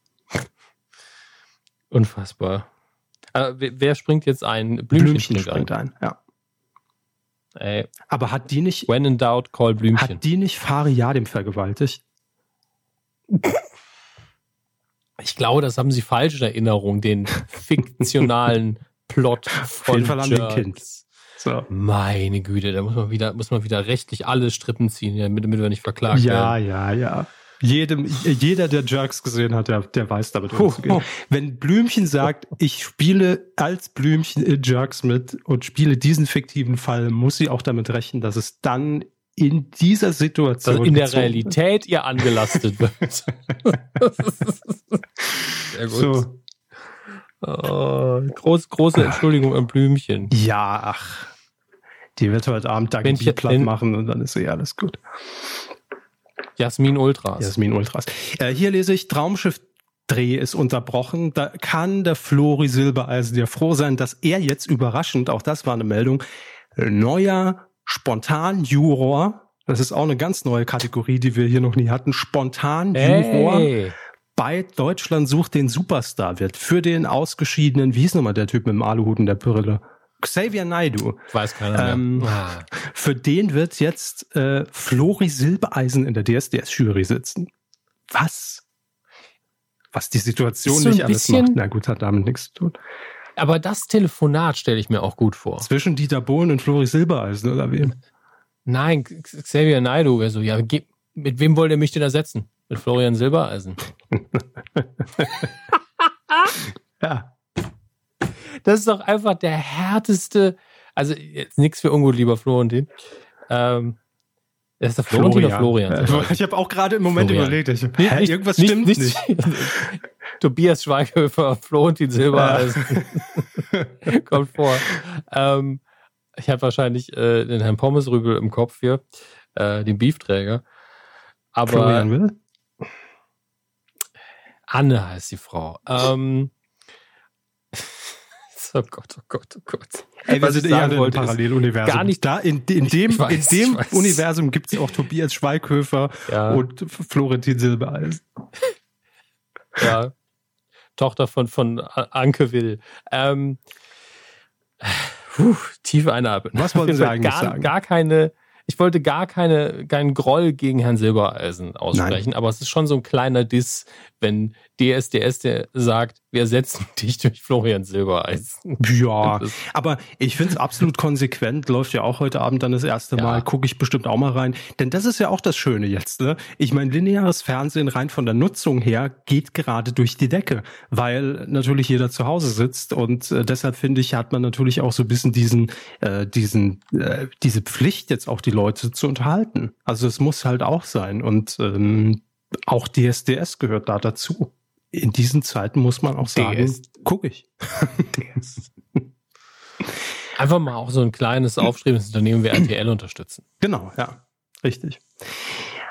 Unfassbar. Äh, wer springt jetzt ein? Blümchen, Blümchen springt, ein. ein, ja. Ey. Aber hat die nicht. When in doubt, call Blümchen. Hat die nicht Fariadim vergewaltigt? *laughs* Ich glaube, das haben sie falsch in Erinnerung, den fiktionalen *laughs* Plot von Auf jeden Fall an den Kind. So. Meine Güte, da muss man wieder, muss man wieder rechtlich alle Strippen ziehen, damit, damit wir nicht verklagt ja, werden. Ja, ja, ja. Jedem, jeder, der Jerks gesehen hat, der, der weiß damit umzugehen. Oh, oh. Wenn Blümchen sagt, ich spiele als Blümchen in Jerks mit und spiele diesen fiktiven Fall, muss sie auch damit rechnen, dass es dann in dieser Situation. Dass in der Realität ihr angelastet *laughs* wird. Sehr gut. So. Oh, groß, große Entschuldigung an Blümchen. Ja, ach. Die wird heute Abend da die platt machen und dann ist eh alles gut. Jasmin Ultras. Jasmin Ultras. Äh, hier lese ich Traumschiff Dreh ist unterbrochen. Da kann der Flori Silbereisen ja froh sein, dass er jetzt überraschend, auch das war eine Meldung, neuer Spontan-Juror. Das ist auch eine ganz neue Kategorie, die wir hier noch nie hatten. Spontan-Juror. Hey. Bei Deutschland sucht den Superstar wird für den ausgeschiedenen, wie hieß nochmal der Typ mit dem Aluhut und der Brille? Xavier Naidu. Weiß keiner mehr. Ähm, ah. Für den wird jetzt äh, Flori Silbereisen in der DSDS-Jury sitzen. Was? Was die Situation so nicht alles macht. Na gut, hat damit nichts zu tun. Aber das Telefonat stelle ich mir auch gut vor. Zwischen Dieter Bohlen und Flori Silbereisen, oder wem? Nein, Xavier Naidu wäre so, ja, mit wem wollt ihr mich denn ersetzen? Mit Florian Silbereisen. *laughs* ja. Das ist doch einfach der härteste, also jetzt nichts für ungut, lieber Florentin. Ähm, ist der Florentin Florian. oder Florian? *laughs* Ich habe auch gerade im Moment Florian. überlegt, ich, nee, nicht, irgendwas nicht, stimmt nicht. nicht. *laughs* Tobias Schweighöfer, Florentin Silbereisen *laughs* kommt vor. Ähm, ich habe wahrscheinlich äh, den Herrn Pommesrübel im Kopf hier, äh, den Beefträger. Aber Florian Will? Anne heißt die Frau. Ähm, *laughs* oh Gott, oh Gott, oh Gott. Ey, wir sind eher in Paralleluniversum. Gar nicht. Da, in, in dem, weiß, in dem Universum gibt es auch Tobias Schweighöfer ja. und Florentin Silbereisen. Ja. Tochter von, von Anke Will. Ähm, puh, tiefe Einatmen. Was wollten Sie eigentlich gar, sagen? Gar keine, ich wollte gar keine, keinen Groll gegen Herrn Silbereisen aussprechen, Nein. aber es ist schon so ein kleiner Diss, wenn DSDS der sagt, wir ersetzen *laughs* dich durch Florian Silbereisen. Ja, aber ich finde es absolut konsequent, läuft ja auch heute Abend dann das erste Mal, ja. gucke ich bestimmt auch mal rein. Denn das ist ja auch das Schöne jetzt. Ne? Ich meine, lineares Fernsehen rein von der Nutzung her geht gerade durch die Decke, weil natürlich jeder zu Hause sitzt und äh, deshalb finde ich, hat man natürlich auch so ein bisschen diesen, äh, diesen, äh, diese Pflicht jetzt auch die Leute zu unterhalten. Also es muss halt auch sein und ähm, auch DSDS gehört da dazu. In diesen Zeiten muss man auch sagen, gucke ich. DS. Einfach mal auch so ein kleines aufstrebendes Unternehmen wie RTL unterstützen. Genau, ja. Richtig.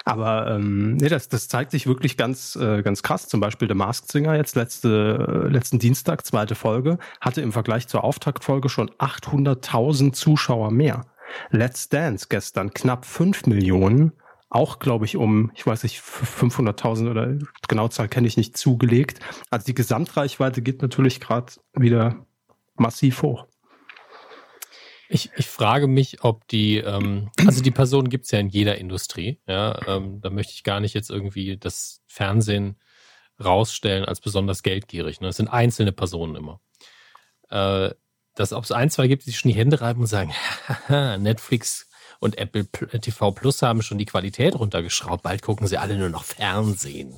Aber ähm, nee, das, das zeigt sich wirklich ganz, äh, ganz krass. Zum Beispiel der Masked Singer jetzt letzte, äh, letzten Dienstag, zweite Folge, hatte im Vergleich zur Auftaktfolge schon 800.000 Zuschauer mehr. Let's Dance gestern knapp 5 Millionen. Auch, glaube ich, um, ich weiß nicht, 500.000 oder genau Zahl kenne ich nicht, zugelegt. Also die Gesamtreichweite geht natürlich gerade wieder massiv hoch. Ich, ich frage mich, ob die, ähm, also die Person gibt es ja in jeder Industrie. Ja, ähm, da möchte ich gar nicht jetzt irgendwie das Fernsehen rausstellen als besonders geldgierig. Ne? Das sind einzelne Personen immer. Äh, dass ob es ein, zwei gibt, die schon die Hände reiben und sagen, *laughs* Netflix und Apple TV Plus haben schon die Qualität runtergeschraubt. Bald gucken sie alle nur noch Fernsehen.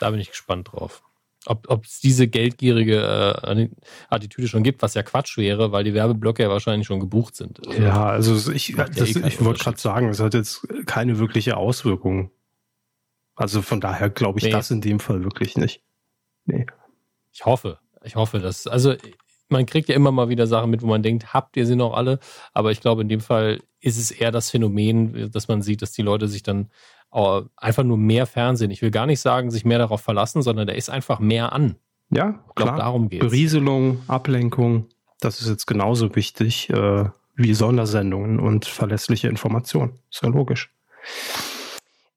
Da bin ich gespannt drauf ob es diese geldgierige äh, Attitüde schon gibt, was ja Quatsch wäre, weil die Werbeblöcke ja wahrscheinlich schon gebucht sind. Also, ja, also ich, das, eh ich wollte gerade sagen, es hat jetzt keine wirkliche Auswirkung. Also von daher glaube ich nee. das in dem Fall wirklich nicht. Nee. Ich hoffe, ich hoffe, dass, also man kriegt ja immer mal wieder Sachen mit, wo man denkt, habt ihr sie noch alle? Aber ich glaube, in dem Fall ist es eher das Phänomen, dass man sieht, dass die Leute sich dann einfach nur mehr Fernsehen. Ich will gar nicht sagen, sich mehr darauf verlassen, sondern der ist einfach mehr an. Ja, ich glaube, darum geht Berieselung, Ablenkung, das ist jetzt genauso wichtig äh, wie Sondersendungen und verlässliche Informationen. Ist ja logisch.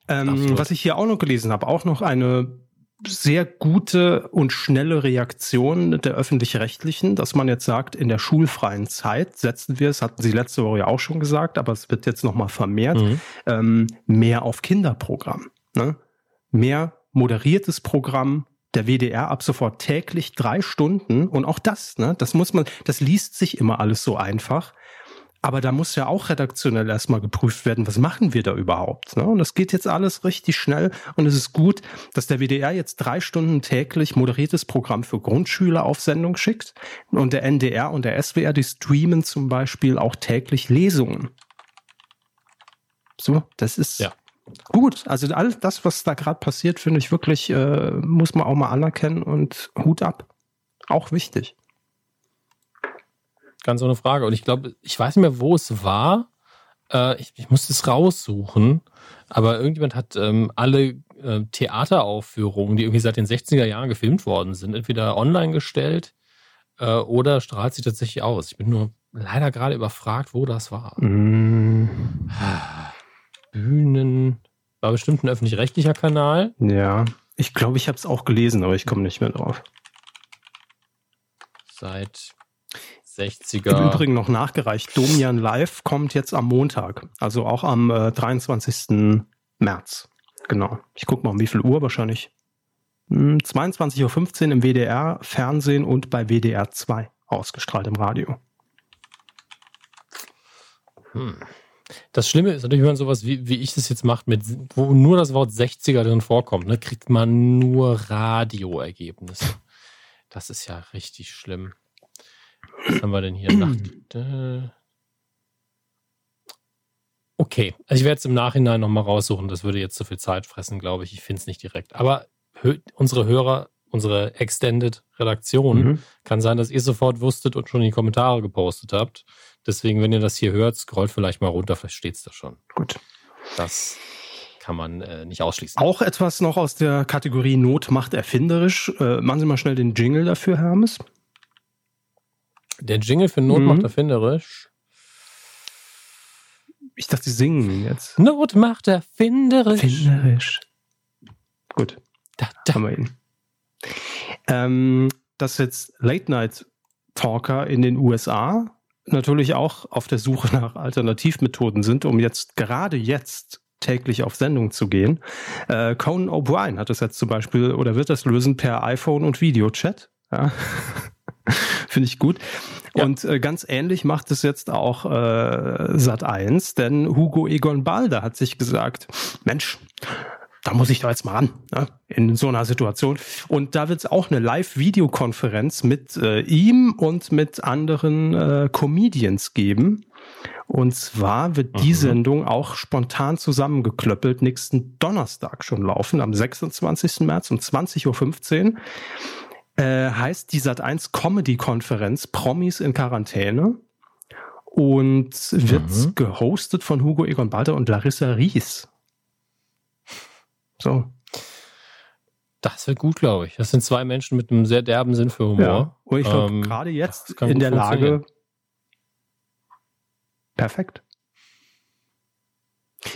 Ähm, was ich hier auch noch gelesen habe, auch noch eine sehr gute und schnelle Reaktion der öffentlich-rechtlichen, dass man jetzt sagt, in der schulfreien Zeit setzen wir es, hatten Sie letzte Woche ja auch schon gesagt, aber es wird jetzt nochmal vermehrt, mhm. ähm, mehr auf Kinderprogramm. Ne? Mehr moderiertes Programm, der WDR ab sofort täglich drei Stunden und auch das, ne, das muss man, das liest sich immer alles so einfach. Aber da muss ja auch redaktionell erstmal geprüft werden, was machen wir da überhaupt. Ne? Und das geht jetzt alles richtig schnell und es ist gut, dass der WDR jetzt drei Stunden täglich moderiertes Programm für Grundschüler auf Sendung schickt und der NDR und der SWR, die streamen zum Beispiel auch täglich Lesungen. So, das ist ja. gut. Also all das, was da gerade passiert, finde ich wirklich, äh, muss man auch mal anerkennen und Hut ab. Auch wichtig. Ganz ohne Frage. Und ich glaube, ich weiß nicht mehr, wo es war. Äh, ich, ich musste es raussuchen. Aber irgendjemand hat ähm, alle äh, Theateraufführungen, die irgendwie seit den 60er Jahren gefilmt worden sind, entweder online gestellt äh, oder strahlt sie tatsächlich aus. Ich bin nur leider gerade überfragt, wo das war. Mm. Bühnen. War bestimmt ein öffentlich-rechtlicher Kanal. Ja. Ich glaube, ich habe es auch gelesen, aber ich komme nicht mehr drauf. Seit 60er. Im Übrigen noch nachgereicht. Domian Live kommt jetzt am Montag, also auch am äh, 23. März. Genau. Ich gucke mal um wie viel Uhr wahrscheinlich. Hm, 22.15 Uhr im WDR, Fernsehen und bei WDR 2 ausgestrahlt im Radio. Hm. Das Schlimme ist natürlich, wenn man sowas wie, wie ich das jetzt macht, mit, wo nur das Wort 60er drin vorkommt, ne, kriegt man nur Radioergebnisse. Das ist ja richtig schlimm. Was haben wir denn hier? Äh, okay, also ich werde es im Nachhinein nochmal raussuchen. Das würde jetzt zu viel Zeit fressen, glaube ich. Ich finde es nicht direkt. Aber unsere Hörer, unsere Extended-Redaktion, mhm. kann sein, dass ihr sofort wusstet und schon in die Kommentare gepostet habt. Deswegen, wenn ihr das hier hört, scrollt vielleicht mal runter, vielleicht steht es da schon. Gut. Das kann man äh, nicht ausschließen. Auch etwas noch aus der Kategorie Not macht erfinderisch. Äh, machen Sie mal schnell den Jingle dafür, Hermes. Der Jingle für Not mhm. macht erfinderisch. Ich dachte, sie singen jetzt. Not macht erfinderisch. Erfinderisch. Gut. Da, da. Haben wir ihn. Ähm, dass jetzt Late Night Talker in den USA natürlich auch auf der Suche nach Alternativmethoden sind, um jetzt gerade jetzt täglich auf Sendung zu gehen. Äh, Conan O'Brien hat das jetzt zum Beispiel oder wird das lösen per iPhone und Videochat. Ja. *laughs* Finde ich gut. Ja. Und äh, ganz ähnlich macht es jetzt auch äh, Sat 1, denn Hugo Egon Balder hat sich gesagt, Mensch, da muss ich da jetzt mal ran, ne, in so einer Situation. Und da wird es auch eine Live-Videokonferenz mit äh, ihm und mit anderen äh, Comedians geben. Und zwar wird die mhm. Sendung auch spontan zusammengeklöppelt nächsten Donnerstag schon laufen, am 26. März um 20.15 Uhr äh, heißt die Sat1 Comedy-Konferenz Promis in Quarantäne. und wird mhm. gehostet von Hugo Egon Balter und Larissa Ries. So. Das wird gut, glaube ich. Das sind zwei Menschen mit einem sehr derben Sinn für Humor. Ja. Und ich glaube, ähm, gerade jetzt in der Lage. Perfekt.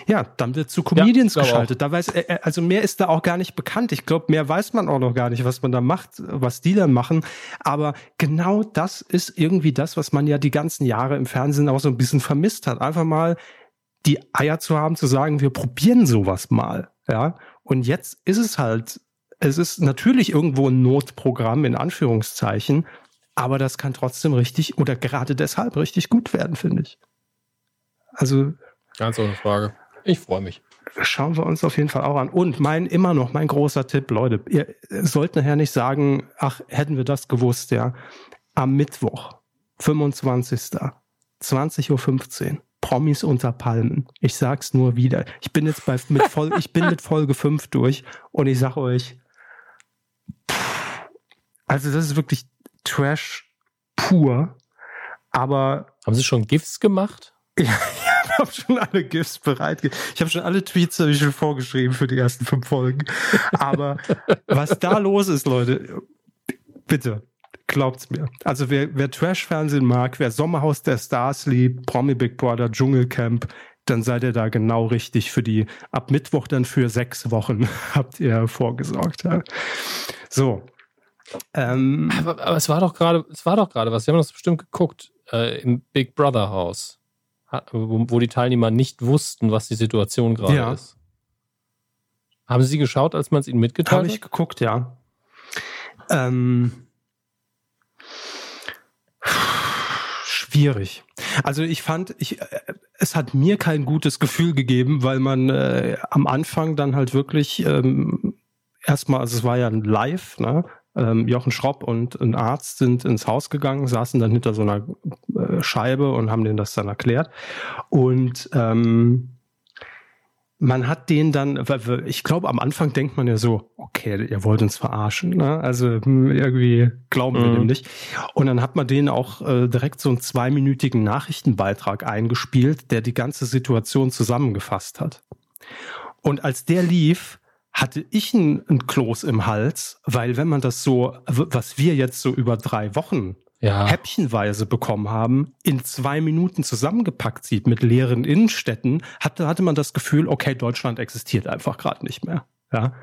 Ja, dann wird zu Comedians ja, geschaltet. Da weiß, äh, äh, also mehr ist da auch gar nicht bekannt. Ich glaube, mehr weiß man auch noch gar nicht, was man da macht, was die dann machen. Aber genau das ist irgendwie das, was man ja die ganzen Jahre im Fernsehen auch so ein bisschen vermisst hat. Einfach mal die Eier zu haben, zu sagen, wir probieren sowas mal. Ja. Und jetzt ist es halt es ist natürlich irgendwo ein Notprogramm in Anführungszeichen, aber das kann trotzdem richtig oder gerade deshalb richtig gut werden, finde ich. Also. Ganz ohne Frage. Ich freue mich. Schauen wir uns auf jeden Fall auch an. Und mein, immer noch mein großer Tipp, Leute, ihr sollt nachher nicht sagen, ach, hätten wir das gewusst, ja. Am Mittwoch, 25. 20.15 Uhr. Promis unter Palmen. Ich sag's nur wieder. Ich bin jetzt bei, mit, Folge, ich bin mit Folge 5 durch und ich sag euch, also das ist wirklich Trash pur. Aber. Haben Sie schon GIFs gemacht? *laughs* Ja, ich habe schon alle GIFs bereit. Ich habe schon alle Tweets ich schon vorgeschrieben für die ersten fünf Folgen. Aber was da los ist, Leute, bitte, glaubt's mir. Also wer, wer Trash-Fernsehen mag, wer Sommerhaus der Stars liebt, Promi Big Brother, Dschungelcamp, dann seid ihr da genau richtig für die, ab Mittwoch dann für sechs Wochen *laughs* habt ihr vorgesorgt. Ja. So, ähm, aber, aber, es war doch gerade, es war doch gerade was. Wir haben das bestimmt geguckt äh, im Big Brother Haus, wo, die Teilnehmer nicht wussten, was die Situation gerade ja. ist. Haben Sie geschaut, als man es Ihnen mitgeteilt hat? Habe ich geguckt, ja. Ähm, schwierig. Also ich fand, ich, äh, es hat mir kein gutes Gefühl gegeben, weil man äh, am Anfang dann halt wirklich ähm, erstmal, also es war ja ein Live, ne? ähm, Jochen Schropp und ein Arzt sind ins Haus gegangen, saßen dann hinter so einer Scheibe und haben denen das dann erklärt. Und ähm, man hat den dann, ich glaube, am Anfang denkt man ja so, okay, ihr wollt uns verarschen, ne? Also hm, irgendwie glauben wir mhm. dem nicht. Und dann hat man denen auch äh, direkt so einen zweiminütigen Nachrichtenbeitrag eingespielt, der die ganze Situation zusammengefasst hat. Und als der lief, hatte ich ein, ein Kloß im Hals, weil wenn man das so, was wir jetzt so über drei Wochen ja. häppchenweise bekommen haben, in zwei Minuten zusammengepackt sieht mit leeren Innenstädten, hatte, hatte man das Gefühl, okay, Deutschland existiert einfach gerade nicht mehr. Ja.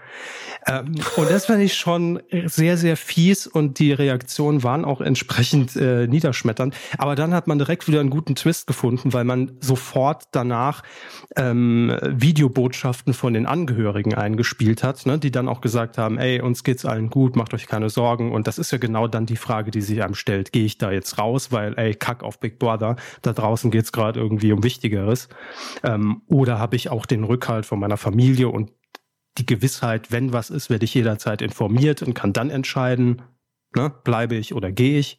Ähm, und das fand ich schon sehr, sehr fies und die Reaktionen waren auch entsprechend äh, niederschmetternd. Aber dann hat man direkt wieder einen guten Twist gefunden, weil man sofort danach ähm, Videobotschaften von den Angehörigen eingespielt hat, ne, die dann auch gesagt haben, ey, uns geht's allen gut, macht euch keine Sorgen. Und das ist ja genau dann die Frage, die sich einem stellt. Gehe ich da jetzt raus, weil, ey, kack auf Big Brother, da draußen geht's gerade irgendwie um Wichtigeres. Ähm, oder habe ich auch den Rückhalt von meiner Familie und die Gewissheit, wenn was ist, werde ich jederzeit informiert und kann dann entscheiden, ne, bleibe ich oder gehe ich.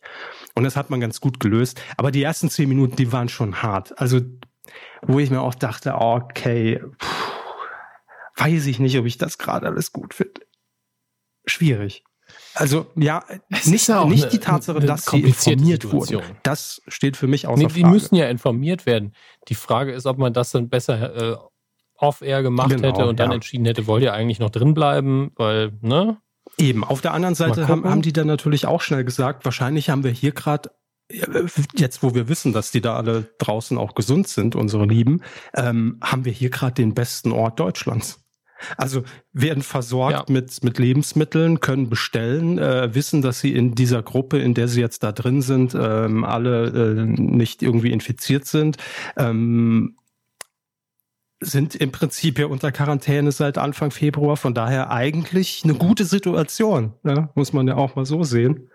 Und das hat man ganz gut gelöst. Aber die ersten zehn Minuten, die waren schon hart. Also, wo ich mir auch dachte, okay, pff, weiß ich nicht, ob ich das gerade alles gut finde. Schwierig. Also ja, es nicht, ja nicht eine, die Tatsache, dass sie informiert Situation. wurden. Das steht für mich außer nee, Frage. Die müssen ja informiert werden. Die Frage ist, ob man das dann besser äh, off-air gemacht genau, hätte und dann ja. entschieden hätte, wollt ihr eigentlich noch drin bleiben, weil, ne? Eben, auf der anderen Seite haben, haben die dann natürlich auch schnell gesagt, wahrscheinlich haben wir hier gerade jetzt, wo wir wissen, dass die da alle draußen auch gesund sind, unsere Lieben, ähm, haben wir hier gerade den besten Ort Deutschlands. Also werden versorgt ja. mit, mit Lebensmitteln, können bestellen, äh, wissen, dass sie in dieser Gruppe, in der sie jetzt da drin sind, ähm, alle äh, nicht irgendwie infiziert sind. Ähm, sind im Prinzip ja unter Quarantäne seit Anfang Februar, von daher eigentlich eine gute Situation, ne? muss man ja auch mal so sehen.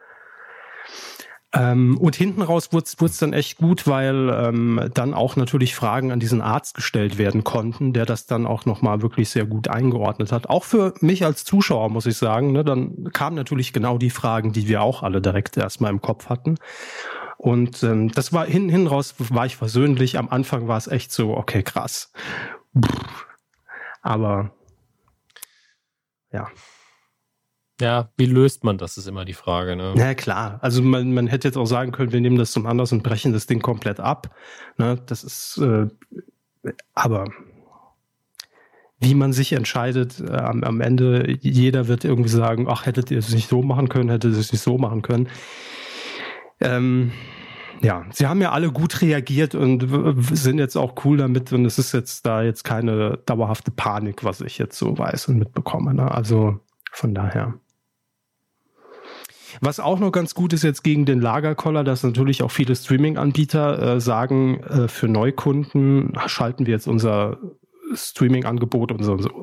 Ähm, und hinten raus wurde es dann echt gut, weil ähm, dann auch natürlich Fragen an diesen Arzt gestellt werden konnten, der das dann auch nochmal wirklich sehr gut eingeordnet hat. Auch für mich als Zuschauer, muss ich sagen. Ne? Dann kamen natürlich genau die Fragen, die wir auch alle direkt erstmal im Kopf hatten. Und ähm, das war hin, hin raus war ich versöhnlich. Am Anfang war es echt so, okay, krass. Aber ja. Ja, wie löst man das, ist immer die Frage. Ne? Na klar, also man, man hätte jetzt auch sagen können, wir nehmen das zum Anlass und brechen das Ding komplett ab. Ne? Das ist, äh, aber wie man sich entscheidet, äh, am, am Ende, jeder wird irgendwie sagen, ach, hättet ihr es nicht so machen können, hättet ihr es nicht so machen können. Ähm, ja, sie haben ja alle gut reagiert und sind jetzt auch cool damit und es ist jetzt da jetzt keine dauerhafte Panik, was ich jetzt so weiß und mitbekomme. Ne? Also von daher. Was auch noch ganz gut ist jetzt gegen den Lagerkoller, dass natürlich auch viele Streaming-Anbieter äh, sagen, äh, für Neukunden schalten wir jetzt unser Streaming-Angebot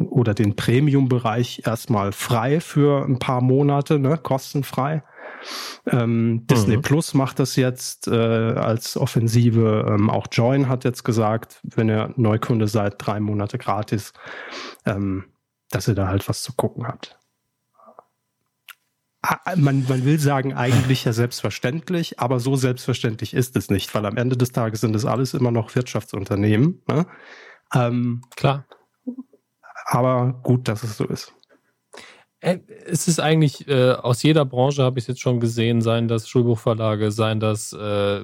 oder den Premium-Bereich erstmal frei für ein paar Monate, ne, kostenfrei. Ähm, Disney mhm. Plus macht das jetzt äh, als Offensive. Ähm, auch Join hat jetzt gesagt, wenn ihr Neukunde seid, drei Monate gratis, ähm, dass ihr da halt was zu gucken habt. Ah, man, man will sagen, eigentlich ja selbstverständlich, aber so selbstverständlich ist es nicht, weil am Ende des Tages sind es alles immer noch Wirtschaftsunternehmen. Ne? Ähm, Klar. Aber gut, dass es so ist. Äh, es ist eigentlich äh, aus jeder Branche, habe ich jetzt schon gesehen, seien das Schulbuchverlage, seien das äh,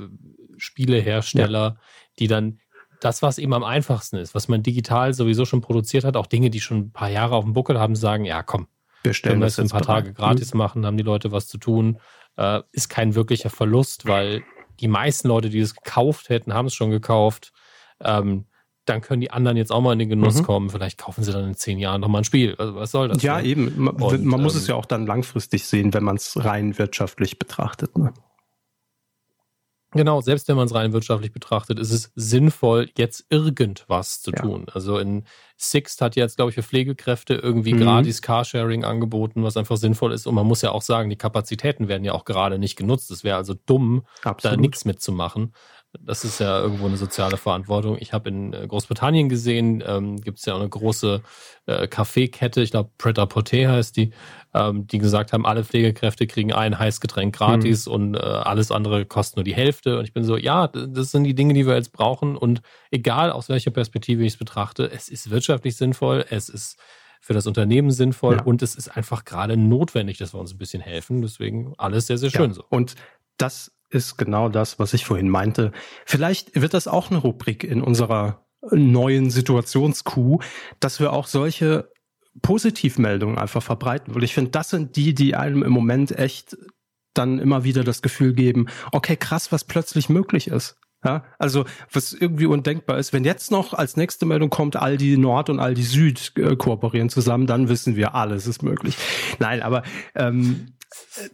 Spielehersteller, ja. die dann das, was eben am einfachsten ist, was man digital sowieso schon produziert hat, auch Dinge, die schon ein paar Jahre auf dem Buckel haben, sagen, ja komm, wir stellen das ein paar bereit. Tage gratis mhm. machen, haben die Leute was zu tun, äh, ist kein wirklicher Verlust, weil die meisten Leute, die es gekauft hätten, haben es schon gekauft. Ähm, dann können die anderen jetzt auch mal in den Genuss mhm. kommen. Vielleicht kaufen sie dann in zehn Jahren nochmal ein Spiel. Also was soll das? Ja, denn? eben. Man, Und, man muss ähm, es ja auch dann langfristig sehen, wenn man es rein wirtschaftlich betrachtet. Ne? Genau, selbst wenn man es rein wirtschaftlich betrachtet, ist es sinnvoll, jetzt irgendwas zu ja. tun. Also in Sixt hat jetzt, glaube ich, für Pflegekräfte irgendwie mhm. gratis Carsharing angeboten, was einfach sinnvoll ist. Und man muss ja auch sagen, die Kapazitäten werden ja auch gerade nicht genutzt. Es wäre also dumm, Absolut. da nichts mitzumachen. Das ist ja irgendwo eine soziale Verantwortung. Ich habe in äh, Großbritannien gesehen, ähm, gibt es ja auch eine große äh, Kaffeekette, ich glaube Pret Porter heißt die, ähm, die gesagt haben, alle Pflegekräfte kriegen ein Heißgetränk gratis mhm. und äh, alles andere kostet nur die Hälfte. Und ich bin so, ja, das sind die Dinge, die wir jetzt brauchen. Und egal aus welcher Perspektive ich es betrachte, es ist wirtschaftlich sinnvoll, es ist für das Unternehmen sinnvoll ja. und es ist einfach gerade notwendig, dass wir uns ein bisschen helfen. Deswegen alles sehr, sehr schön ja. so. Und das ist genau das, was ich vorhin meinte. Vielleicht wird das auch eine Rubrik in unserer neuen Situationskuh, dass wir auch solche Positivmeldungen einfach verbreiten, weil ich finde, das sind die, die einem im Moment echt dann immer wieder das Gefühl geben, okay, krass, was plötzlich möglich ist. Ja, also was irgendwie undenkbar ist, wenn jetzt noch als nächste Meldung kommt, Aldi Nord und Aldi Süd äh, kooperieren zusammen, dann wissen wir, alles ist möglich. Nein, aber ähm,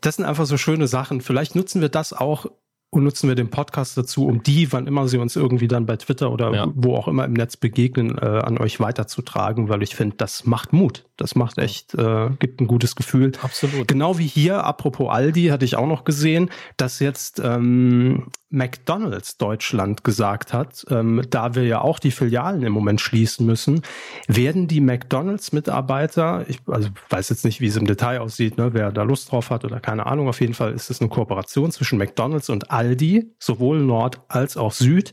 das sind einfach so schöne Sachen. Vielleicht nutzen wir das auch und nutzen wir den Podcast dazu, um die, wann immer sie uns irgendwie dann bei Twitter oder ja. wo auch immer im Netz begegnen, äh, an euch weiterzutragen, weil ich finde, das macht Mut. Das macht echt, äh, gibt ein gutes Gefühl. Absolut. Genau wie hier, apropos Aldi, hatte ich auch noch gesehen, dass jetzt ähm, McDonald's Deutschland gesagt hat, ähm, da wir ja auch die Filialen im Moment schließen müssen, werden die McDonald's-Mitarbeiter, ich also weiß jetzt nicht, wie es im Detail aussieht, ne, wer da Lust drauf hat oder keine Ahnung, auf jeden Fall ist es eine Kooperation zwischen McDonald's und Aldi, sowohl Nord als auch Süd.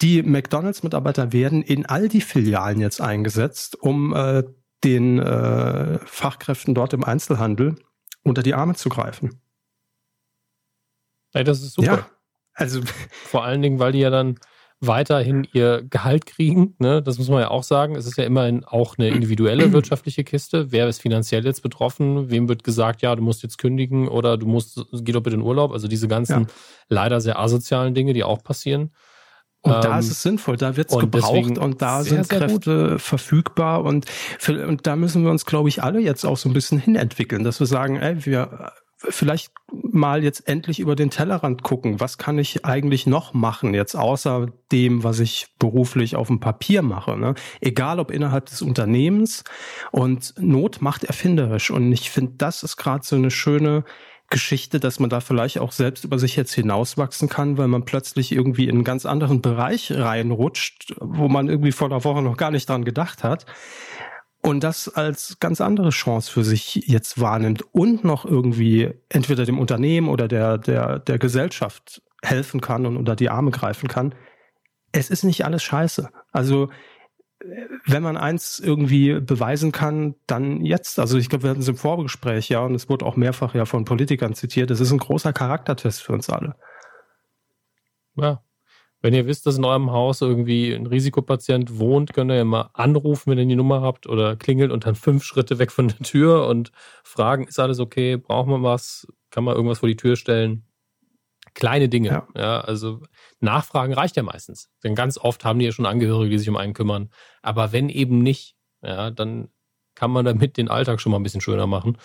Die McDonald's-Mitarbeiter werden in Aldi-Filialen jetzt eingesetzt, um äh, den äh, Fachkräften dort im Einzelhandel unter die Arme zu greifen. Ey, das ist super. Ja, also vor allen Dingen, weil die ja dann weiterhin ihr Gehalt kriegen. Ne? Das muss man ja auch sagen. Es ist ja immerhin auch eine individuelle *clears throat* wirtschaftliche Kiste. Wer ist finanziell jetzt betroffen? Wem wird gesagt, ja, du musst jetzt kündigen oder du musst, geh doch bitte in Urlaub? Also diese ganzen ja. leider sehr asozialen Dinge, die auch passieren. Und ähm, da ist es sinnvoll, da wird es gebraucht und da sehr, sind Kräfte gut. verfügbar und, für, und da müssen wir uns, glaube ich, alle jetzt auch so ein bisschen hinentwickeln, dass wir sagen, ey, wir vielleicht mal jetzt endlich über den Tellerrand gucken. Was kann ich eigentlich noch machen jetzt außer dem, was ich beruflich auf dem Papier mache? Ne? Egal ob innerhalb des Unternehmens und Not macht erfinderisch. Und ich finde, das ist gerade so eine schöne Geschichte, dass man da vielleicht auch selbst über sich jetzt hinauswachsen kann, weil man plötzlich irgendwie in einen ganz anderen Bereich reinrutscht, wo man irgendwie vor einer Woche noch gar nicht dran gedacht hat und das als ganz andere Chance für sich jetzt wahrnimmt und noch irgendwie entweder dem Unternehmen oder der, der, der Gesellschaft helfen kann und unter die Arme greifen kann. Es ist nicht alles scheiße. Also wenn man eins irgendwie beweisen kann, dann jetzt. Also ich glaube, wir hatten es im Vorgespräch, ja, und es wurde auch mehrfach ja von Politikern zitiert. Es ist ein großer Charaktertest für uns alle. Ja. Wenn ihr wisst, dass in eurem Haus irgendwie ein Risikopatient wohnt, könnt ihr ja mal anrufen, wenn ihr die Nummer habt oder klingelt und dann *laughs* fünf Schritte weg von der Tür und fragen, ist alles okay? Braucht man was? Kann man irgendwas vor die Tür stellen? Kleine Dinge. Ja. ja. also Nachfragen reicht ja meistens. Denn ganz oft haben die ja schon Angehörige, die sich um einen kümmern. Aber wenn eben nicht, ja, dann kann man damit den Alltag schon mal ein bisschen schöner machen.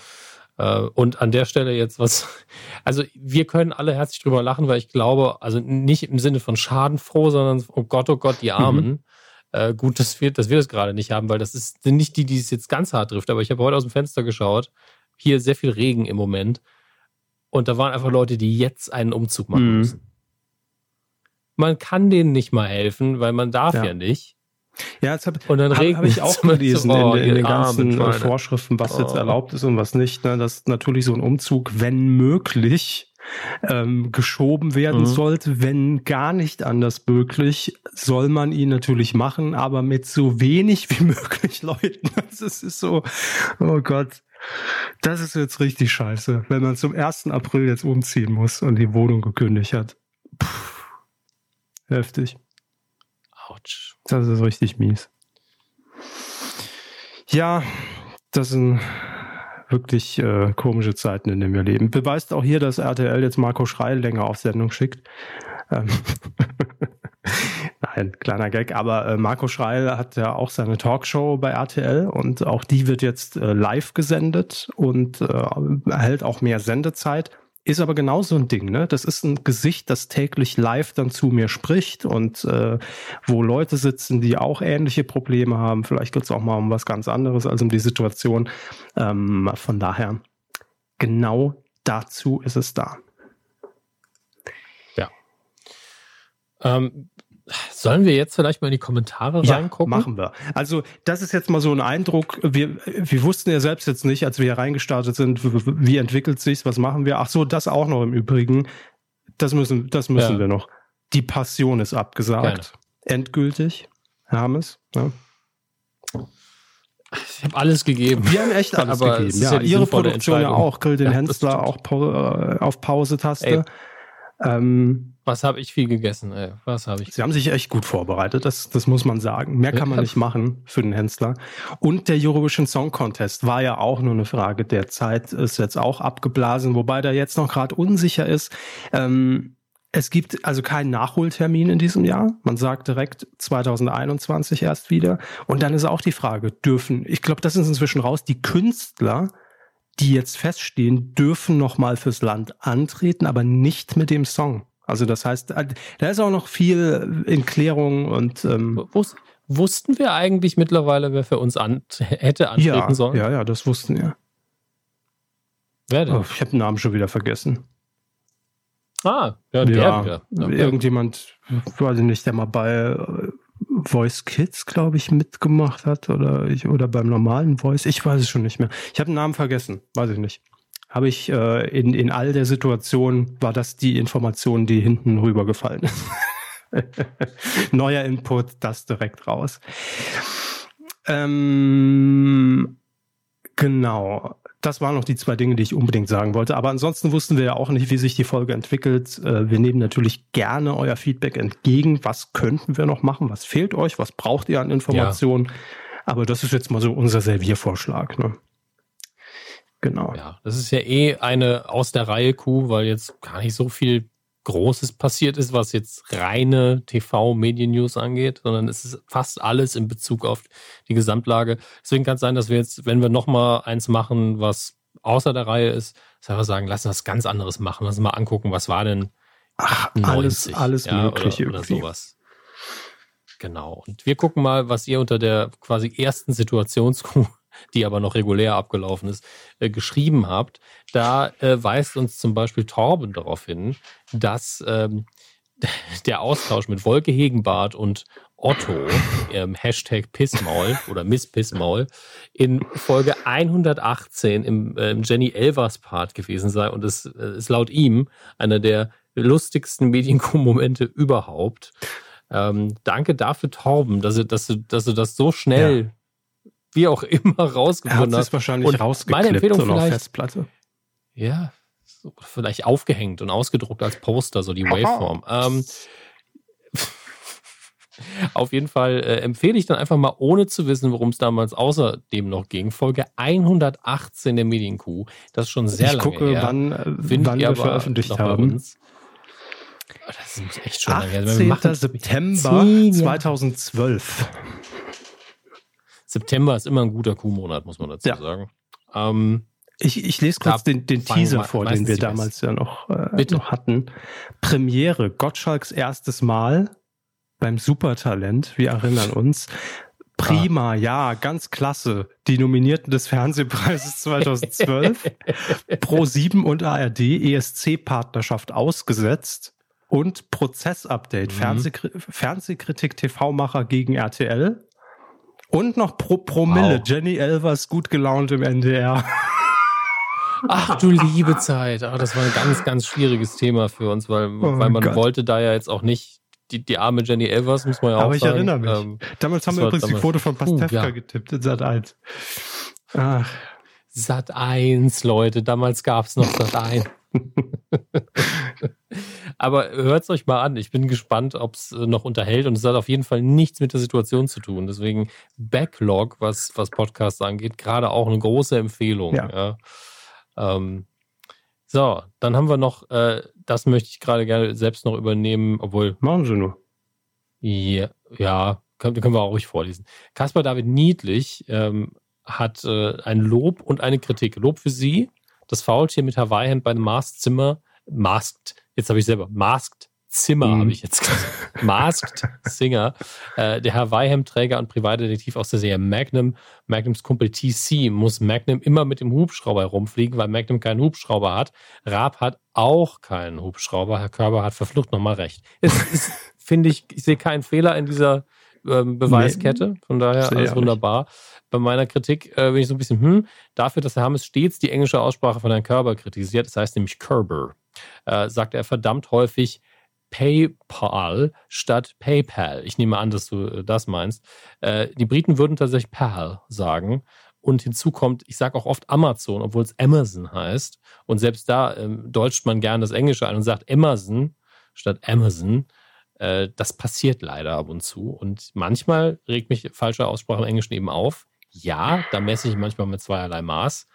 Äh, und an der Stelle jetzt was, *laughs* also wir können alle herzlich drüber lachen, weil ich glaube, also nicht im Sinne von schadenfroh, sondern oh Gott, oh Gott, die Armen. Mhm. Äh, gut, dass wir, dass wir das gerade nicht haben, weil das ist, sind nicht die, die es jetzt ganz hart trifft. Aber ich habe heute aus dem Fenster geschaut. Hier sehr viel Regen im Moment. Und da waren einfach Leute, die jetzt einen Umzug machen mhm. müssen. Man kann denen nicht mal helfen, weil man darf ja, ja nicht. Ja, das habe hab, hab ich auch gelesen oh, in, in, den ganzen Arme, Vorschriften, was oh. jetzt erlaubt ist und was nicht. Ne? Dass natürlich so ein Umzug, wenn möglich, ähm, geschoben werden mhm. sollte. Wenn gar nicht anders möglich, soll man ihn natürlich machen, aber mit so wenig wie *laughs* möglich Leuten. Das ist so, oh Gott. Das ist jetzt richtig scheiße, wenn man zum 1. April jetzt umziehen muss und die Wohnung gekündigt hat. Puh, heftig. Autsch. Das ist richtig mies. Ja, das sind wirklich äh, komische Zeiten, in denen wir leben. Beweist auch hier, dass RTL jetzt Marco Schreil länger auf Sendung schickt. Ähm *laughs* Nein, kleiner Gag, aber äh, Marco Schreil hat ja auch seine Talkshow bei RTL und auch die wird jetzt äh, live gesendet und äh, erhält auch mehr Sendezeit. Ist aber genau so ein Ding, ne? Das ist ein Gesicht, das täglich live dann zu mir spricht und äh, wo Leute sitzen, die auch ähnliche Probleme haben. Vielleicht geht es auch mal um was ganz anderes als um die Situation. Ähm, von daher, genau dazu ist es da. Ja. Ähm, Sollen wir jetzt vielleicht mal in die Kommentare ja, reingucken? machen wir. Also das ist jetzt mal so ein Eindruck. Wir, wir wussten ja selbst jetzt nicht, als wir hier reingestartet sind, wie entwickelt sich's, was machen wir. Ach so, das auch noch im Übrigen. Das müssen, das müssen ja. wir noch. Die Passion ist abgesagt. Gerne. Endgültig. Hermes. Ja. Ich habe alles gegeben. Wir haben echt alles *laughs* gegeben. Ja, ja ihre Produktion ja auch. Grill den Hensler auch äh, auf Pause-Taste. Ähm, was habe ich viel gegessen? Ey? Was habe ich? Sie haben sich echt gut vorbereitet, das, das muss man sagen. Mehr kann man nicht machen für den Hensler. Und der Eurovision Song Contest war ja auch nur eine Frage der Zeit, ist jetzt auch abgeblasen, wobei der jetzt noch gerade unsicher ist. Ähm, es gibt also keinen Nachholtermin in diesem Jahr. Man sagt direkt 2021 erst wieder. Und dann ist auch die Frage, dürfen, ich glaube, das ist inzwischen raus, die Künstler die jetzt feststehen, dürfen nochmal fürs Land antreten, aber nicht mit dem Song. Also das heißt, äh, da ist auch noch viel in Klärung und ähm, wussten wir eigentlich mittlerweile, wer für uns an, *laughs* hätte antreten ja, sollen? Ja, ja, das wussten wir. Wer denn? Oh, ich habe den Namen schon wieder vergessen. Ah, ja, der ja, wieder. Okay. Irgendjemand, weiß ich nicht, der mal bei äh, Voice Kids, glaube ich, mitgemacht hat oder ich, oder beim normalen Voice. Ich weiß es schon nicht mehr. Ich habe den Namen vergessen, weiß ich nicht habe ich äh, in, in all der Situation, war das die Information, die hinten rübergefallen ist. *laughs* Neuer Input, das direkt raus. Ähm, genau. Das waren noch die zwei Dinge, die ich unbedingt sagen wollte. Aber ansonsten wussten wir ja auch nicht, wie sich die Folge entwickelt. Äh, wir nehmen natürlich gerne euer Feedback entgegen. Was könnten wir noch machen? Was fehlt euch? Was braucht ihr an Informationen? Ja. Aber das ist jetzt mal so unser Serviervorschlag. Ne? Genau. Ja, das ist ja eh eine aus der Reihe Kuh, weil jetzt gar nicht so viel Großes passiert ist, was jetzt reine TV-Medien-News angeht, sondern es ist fast alles in Bezug auf die Gesamtlage. Deswegen kann es sein, dass wir jetzt, wenn wir nochmal eins machen, was außer der Reihe ist, wir sagen, lass uns was ganz anderes machen, lass uns mal angucken, was war denn Ach, 90, alles, alles ja, Mögliche oder, oder sowas. Genau. Und wir gucken mal, was ihr unter der quasi ersten Situationskuh die aber noch regulär abgelaufen ist, äh, geschrieben habt. Da äh, weist uns zum Beispiel Torben darauf hin, dass ähm, *laughs* der Austausch mit Wolke Hegenbart und Otto, ähm, Hashtag Pissmaul oder Miss Pissmaul, in Folge 118 im, äh, Jenny Elvers Part gewesen sei und es äh, ist laut ihm einer der lustigsten Medienko-Momente überhaupt. Ähm, danke dafür, Torben, dass du, dass du, dass du das so schnell, ja. Wie auch immer, rausgefunden er hat hast. wahrscheinlich Und rausgeklippt meine Empfehlung auf vielleicht- Festplatte. Ja, so, vielleicht aufgehängt und ausgedruckt als Poster, so die Waveform. Ähm, *laughs* auf jeden Fall äh, empfehle ich dann einfach mal, ohne zu wissen, worum es damals außerdem noch ging, Folge 118 der Medienkuh. Das ist schon sehr ich lange gucke, her. wann, äh, wann wir veröffentlicht haben. Das muss echt schon lange her. 18. Machen- September Zehn Jahre. 2012. September ist immer ein guter Kuhmonat, muss man dazu Ja. sagen. Ähm, Ich, ich lese kurz den, den Teaser vor, den wir damals ja noch, äh, noch hatten. Premiere, Gottschalks erstes Mal beim Supertalent, wir erinnern uns. Prima, ja, ganz klasse. Die Nominierten des Fernsehpreises *laughs* 2012. Pro 7 und ARD ESC-Partnerschaft ausgesetzt. Und Prozessupdate, Mhm. Fernsehkri Fernsehkritik TV-Macher gegen RTL. Und noch Pro Promille, Wow. Jenny Elvers gut gelaunt im NDR. Ach du liebe Zeit. Ach, das war ein ganz, ganz schwieriges Thema für uns, weil, Oh weil man Gott. wollte da ja jetzt auch nicht die, die arme Jenny Elvers, muss man ja auch Aber ich sagen. erinnere mich. Ähm, Damals haben wir übrigens die damals- Foto von Pastewka Uh, ja. getippt in Sat 1. Ach, Sat 1, Leute, damals gab es noch Sat 1. *laughs* Aber hört es euch mal an. Ich bin gespannt, ob es noch unterhält. Und es hat auf jeden Fall nichts mit der Situation zu tun. Deswegen Backlog, was, was Podcasts angeht, gerade auch eine große Empfehlung. Ja. Ja. Ähm, so, dann haben wir noch, äh, das möchte ich gerade gerne selbst noch übernehmen, obwohl machen Sie nur. ja, ja können, können wir auch ruhig vorlesen. Caspar David Niedlich ähm, hat äh, ein Lob und eine Kritik. Lob für Sie, das Faultier mit Hawaii-Hemd bei Masked Zimmer, Masked, jetzt habe ich selber, Masked Zimmer Mhm. habe ich jetzt gesagt. Masked Singer, *laughs* äh, der Hawaii-Hemd-Träger und Privatdetektiv aus der Serie Magnum. Magnums Kumpel TC muss Magnum immer mit dem Hubschrauber herumfliegen, weil Magnum keinen Hubschrauber hat. Raab hat auch keinen Hubschrauber. Herr Körber hat verflucht nochmal recht. *laughs* Finde ich, ich sehe keinen Fehler in dieser ähm, Beweiskette. Von daher alles wunderbar. Bei meiner Kritik äh, bin ich so ein bisschen, hm, dafür, dass Herr Hammes stets die englische Aussprache von Herrn Körber kritisiert, das heißt nämlich Kerber, äh, sagt er verdammt häufig PayPal statt PayPal. Ich nehme an, dass du äh, das meinst. Äh, die Briten würden tatsächlich PAL sagen. Und hinzu kommt, ich sage auch oft Amazon, obwohl es Amazon heißt. Und selbst da ähm, deutscht man gerne das Englische ein und sagt Amazon statt Amazon. Äh, das passiert leider ab und zu. Und manchmal regt mich falsche Aussprache im Englischen eben auf. Ja, da messe ich manchmal mit zweierlei Maß.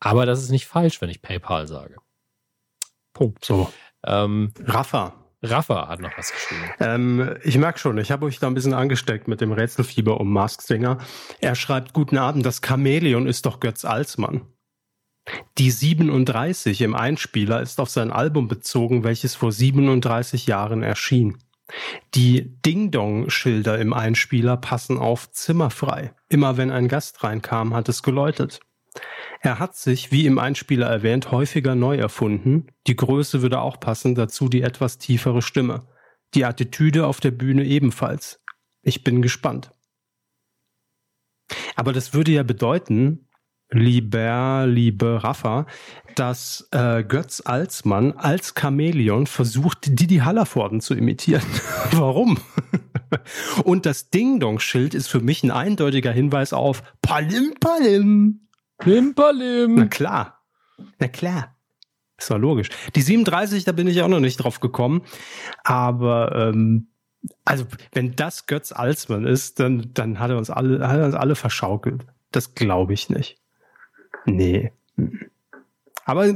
Aber das ist nicht falsch, wenn ich PayPal sage. Punkt. So, Ähm, Rafa. Rafa hat noch was geschrieben. Ähm, ich merke schon, ich habe euch da ein bisschen angesteckt mit dem Rätselfieber um Mask Singer. Er schreibt, guten Abend, das Chamäleon ist doch Götz Alsmann. Die 37 im Einspieler ist auf sein Album bezogen, welches vor 37 Jahren erschien. Die Ding-Dong-Schilder im Einspieler passen auf zimmerfrei. Immer wenn ein Gast reinkam, hat es geläutet. Er hat sich, wie im Einspieler erwähnt, häufiger neu erfunden. Die Größe würde auch passen, dazu die etwas tiefere Stimme. Die Attitüde auf der Bühne ebenfalls. Ich bin gespannt. Aber das würde ja bedeuten, lieber, liebe Rafa, dass äh, Götz Alsmann als Chamäleon versucht, Didi Hallervorden zu imitieren. *laughs* Warum? Und das Ding-Dong-Schild ist für mich ein eindeutiger Hinweis auf Palim Palim. Na Plimperlim. klar. Na klar. Das war logisch. Die 37, da bin ich auch noch nicht drauf gekommen. Aber ähm, also, wenn das Götz Alsmann ist, dann, dann hat er uns alle, hat er uns alle verschaukelt. Das glaube ich nicht. Nee. Aber äh,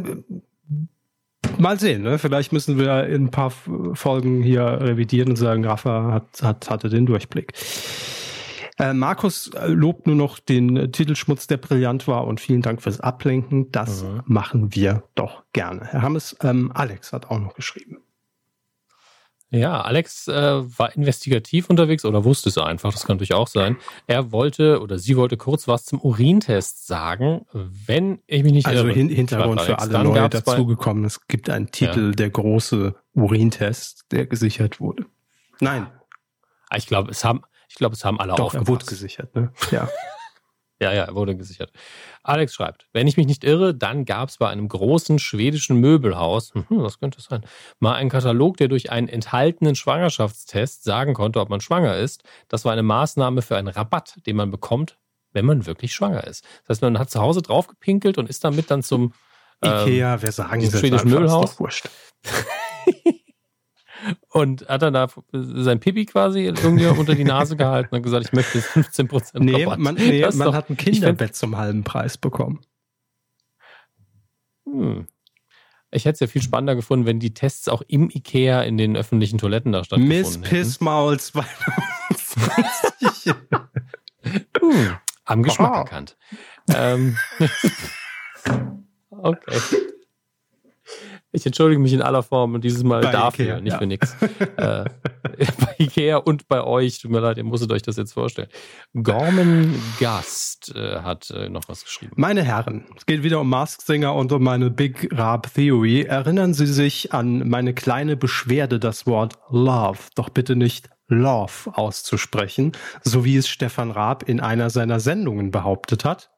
mal sehen, ne? Vielleicht müssen wir in ein paar Folgen hier revidieren und sagen, Rafa hat, hat, hatte den Durchblick. Äh, Markus äh, lobt nur noch den äh, Titelschmutz, der brillant war und vielen Dank fürs Ablenken. Das Mhm. machen wir doch gerne. Herr Hammes, ähm, Alex hat auch noch geschrieben. Ja, Alex äh, war investigativ unterwegs oder wusste es einfach, das kann natürlich auch sein. Er wollte oder sie wollte kurz was zum Urintest sagen, wenn ich mich nicht Also irre. hin Hintergrund für Alex. alle Dann neu gab's bei- dazugekommen. Es gibt einen Titel, der große Urintest, der gesichert wurde. Nein, Ich glaube, es haben, ich glaube, es haben alle doch, er wurde aufgepasst. gesichert. Ne? Ja. *laughs* Ja, ja, er wurde gesichert. Alex schreibt, wenn ich mich nicht irre, dann gab es bei einem großen schwedischen Möbelhaus, hm, was könnte es sein, mal einen Katalog, der durch einen enthaltenen Schwangerschaftstest sagen konnte, ob man schwanger ist. Das war eine Maßnahme für einen Rabatt, den man bekommt, wenn man wirklich schwanger ist. Das heißt, man hat zu Hause draufgepinkelt und ist damit dann zum ähm, Ikea, wer sagen Sie schwedischen Möbelhaus. *laughs* und hat dann da sein Pipi quasi irgendwie unter die Nase gehalten und gesagt, ich möchte 15 Prozent Nee, Rabatt. man, nee, man doch, hat ein Kinderbett zum halben Preis bekommen. Hm. Ich hätte es ja viel spannender gefunden, wenn die Tests auch im Ikea in den öffentlichen Toiletten da stattgefunden Miss Pissmaul 2020. hm, am Geschmack erkannt. Ähm, *laughs* okay. Ich entschuldige mich in aller Form und dieses Mal bei dafür, Ikea, nicht ja. für nichts. äh, *laughs* bei Ikea und bei euch, tut mir leid, ihr musstet euch das jetzt vorstellen. Gorman Gast äh, hat äh, noch was geschrieben. Meine Herren, es geht wieder um Mask Singer und um meine Big Rap Theory. Erinnern Sie sich an meine kleine Beschwerde, das Wort Love, doch bitte nicht Love auszusprechen, so wie es Stefan Raab in einer seiner Sendungen behauptet hat?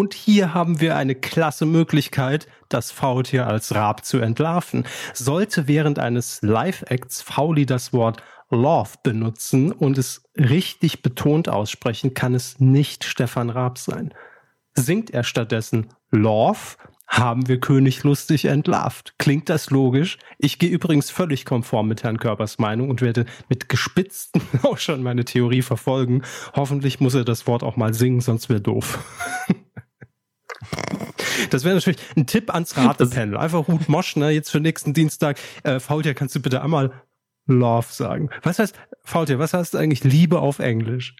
Und hier haben wir eine klasse Möglichkeit, das Faultier als Rab zu entlarven. Sollte während eines Live-Acts Fauli das Wort Love benutzen und es richtig betont aussprechen, kann es nicht Stefan Raab sein. Singt er stattdessen Love, haben wir König lustig entlarvt. Klingt das logisch? Ich gehe übrigens völlig konform mit Herrn Körpers Meinung und werde mit gespitzten *laughs* schon meine Theorie verfolgen. Hoffentlich muss er das Wort auch mal singen, sonst wäre doof. *laughs* Das wäre natürlich ein Tipp ans Ratepanel. Einfach Hut Mosch, ne, jetzt für nächsten Dienstag. Äh, Faultier, kannst du bitte einmal Love sagen? Was heißt, Faultier, was heißt eigentlich Liebe auf Englisch?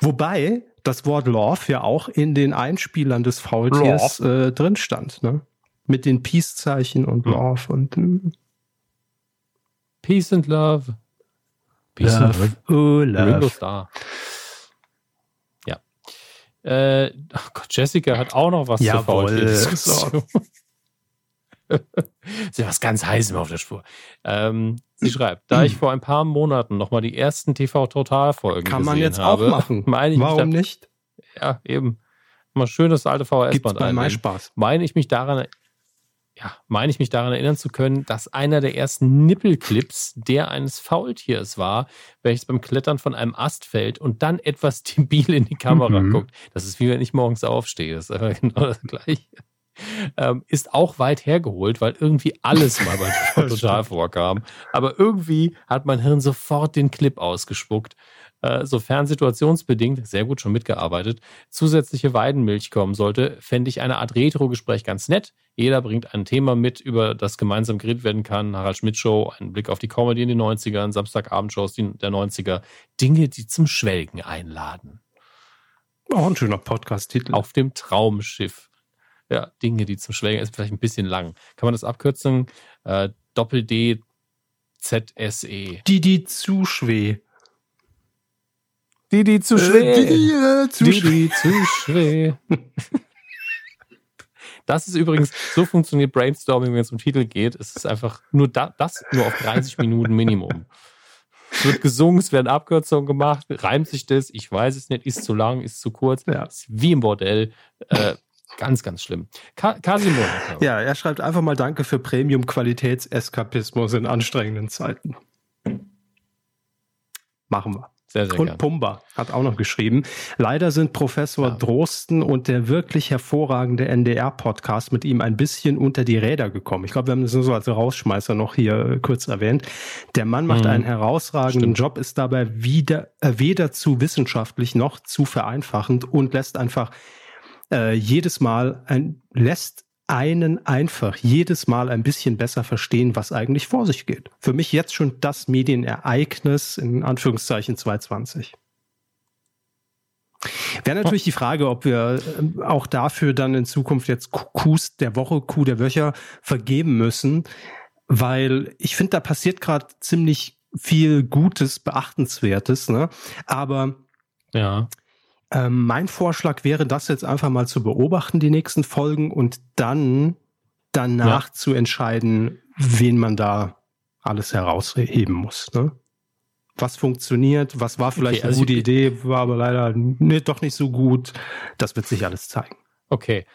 Wobei das Wort Love ja auch in den Einspielern des Faultiers äh, drin stand, ne? Mit den Peace-Zeichen und. Love und äh. Peace and Love. Peace love. and Love. Oh, love. Ringo Starr. Äh, oh Gott, Jessica hat auch noch was Jawohl. zur Diskussion. *laughs* Sie hat was ganz Heißes auf der Spur. Ähm, sie schreibt, da ich vor ein paar Monaten nochmal die ersten TV-Total-Folgen Kann man jetzt habe, auch machen. *laughs* Warum da, nicht? Ja, eben. Mal schön das alte VHS-Band ein. Spaß. Meine ich mich daran ja, meine ich mich daran erinnern zu können, dass einer der ersten Nippelclips der eines Faultiers war, welches beim Klettern von einem Ast fällt und dann etwas *laughs* debil in die Kamera mhm. guckt. Das ist wie wenn ich morgens aufstehe. Das ist einfach *laughs* genau das Gleiche. Ähm, ist auch weit hergeholt, weil irgendwie alles *laughs* mal bei Total vorkam. Aber irgendwie hat mein Hirn sofort den Clip ausgespuckt sofern situationsbedingt, sehr gut schon mitgearbeitet, zusätzliche Weidenmilch kommen sollte, fände ich eine Art Retro-Gespräch ganz nett. Jeder bringt ein Thema mit, über das gemeinsam geredet werden kann. Harald Schmidt Show, ein Blick auf die Comedy in den 90ern, Samstagabendshows der 90er. Dinge, die zum Schwelgen einladen. Auch ein schöner Podcast-Titel. Auf dem Traumschiff. Ja, Dinge, die zum Schwelgen ist vielleicht ein bisschen lang. Kann man das abkürzen? Äh, Doppel D ZSE. Die, die zu schweh. Didi zu schwer. Äh, Didi, äh, zu Didi zu schwer. Das ist übrigens, so funktioniert Brainstorming, wenn es um Titel geht. Es ist einfach nur da, das nur auf 30 Minuten Minimum. Es wird gesungen, es werden Abkürzungen gemacht, reimt sich das, ich weiß es nicht, ist zu lang, ist zu kurz, ja. ist wie im Bordell. Äh, ganz, ganz schlimm. Ka Casimir. Ja, er schreibt einfach mal Danke für Premium-Qualitätseskapismus in anstrengenden Zeiten. Machen wir. Sehr, sehr und gern. Pumba hat auch noch geschrieben. Leider sind Professor ja. Drosten und der wirklich hervorragende NDR-Podcast mit ihm ein bisschen unter die Räder gekommen. Ich glaube, wir haben das nur so als Rausschmeißer noch hier äh, kurz erwähnt. Der Mann macht mhm. einen herausragenden Stimmt. Job, ist dabei wieder, äh, weder zu wissenschaftlich noch zu vereinfachend und lässt einfach äh, jedes Mal ein, lässt einen einfach jedes Mal ein bisschen besser verstehen, was eigentlich vor sich geht. Für mich jetzt schon das Medienereignis in Anführungszeichen 220. Wäre natürlich die Frage, ob wir ähm, auch dafür dann in Zukunft jetzt Qs der Woche, Q der Wöcher vergeben müssen, weil ich finde, da passiert gerade ziemlich viel Gutes, Beachtenswertes, ne? Aber ja. Ähm, mein Vorschlag wäre, das jetzt einfach mal zu beobachten, die nächsten Folgen, und dann danach ja. zu entscheiden, wen man da alles herausheben muss. Ne? was funktioniert, was war vielleicht okay, also eine gute Idee, war aber leider nee, doch nicht so gut. Das wird sich alles zeigen. Okay.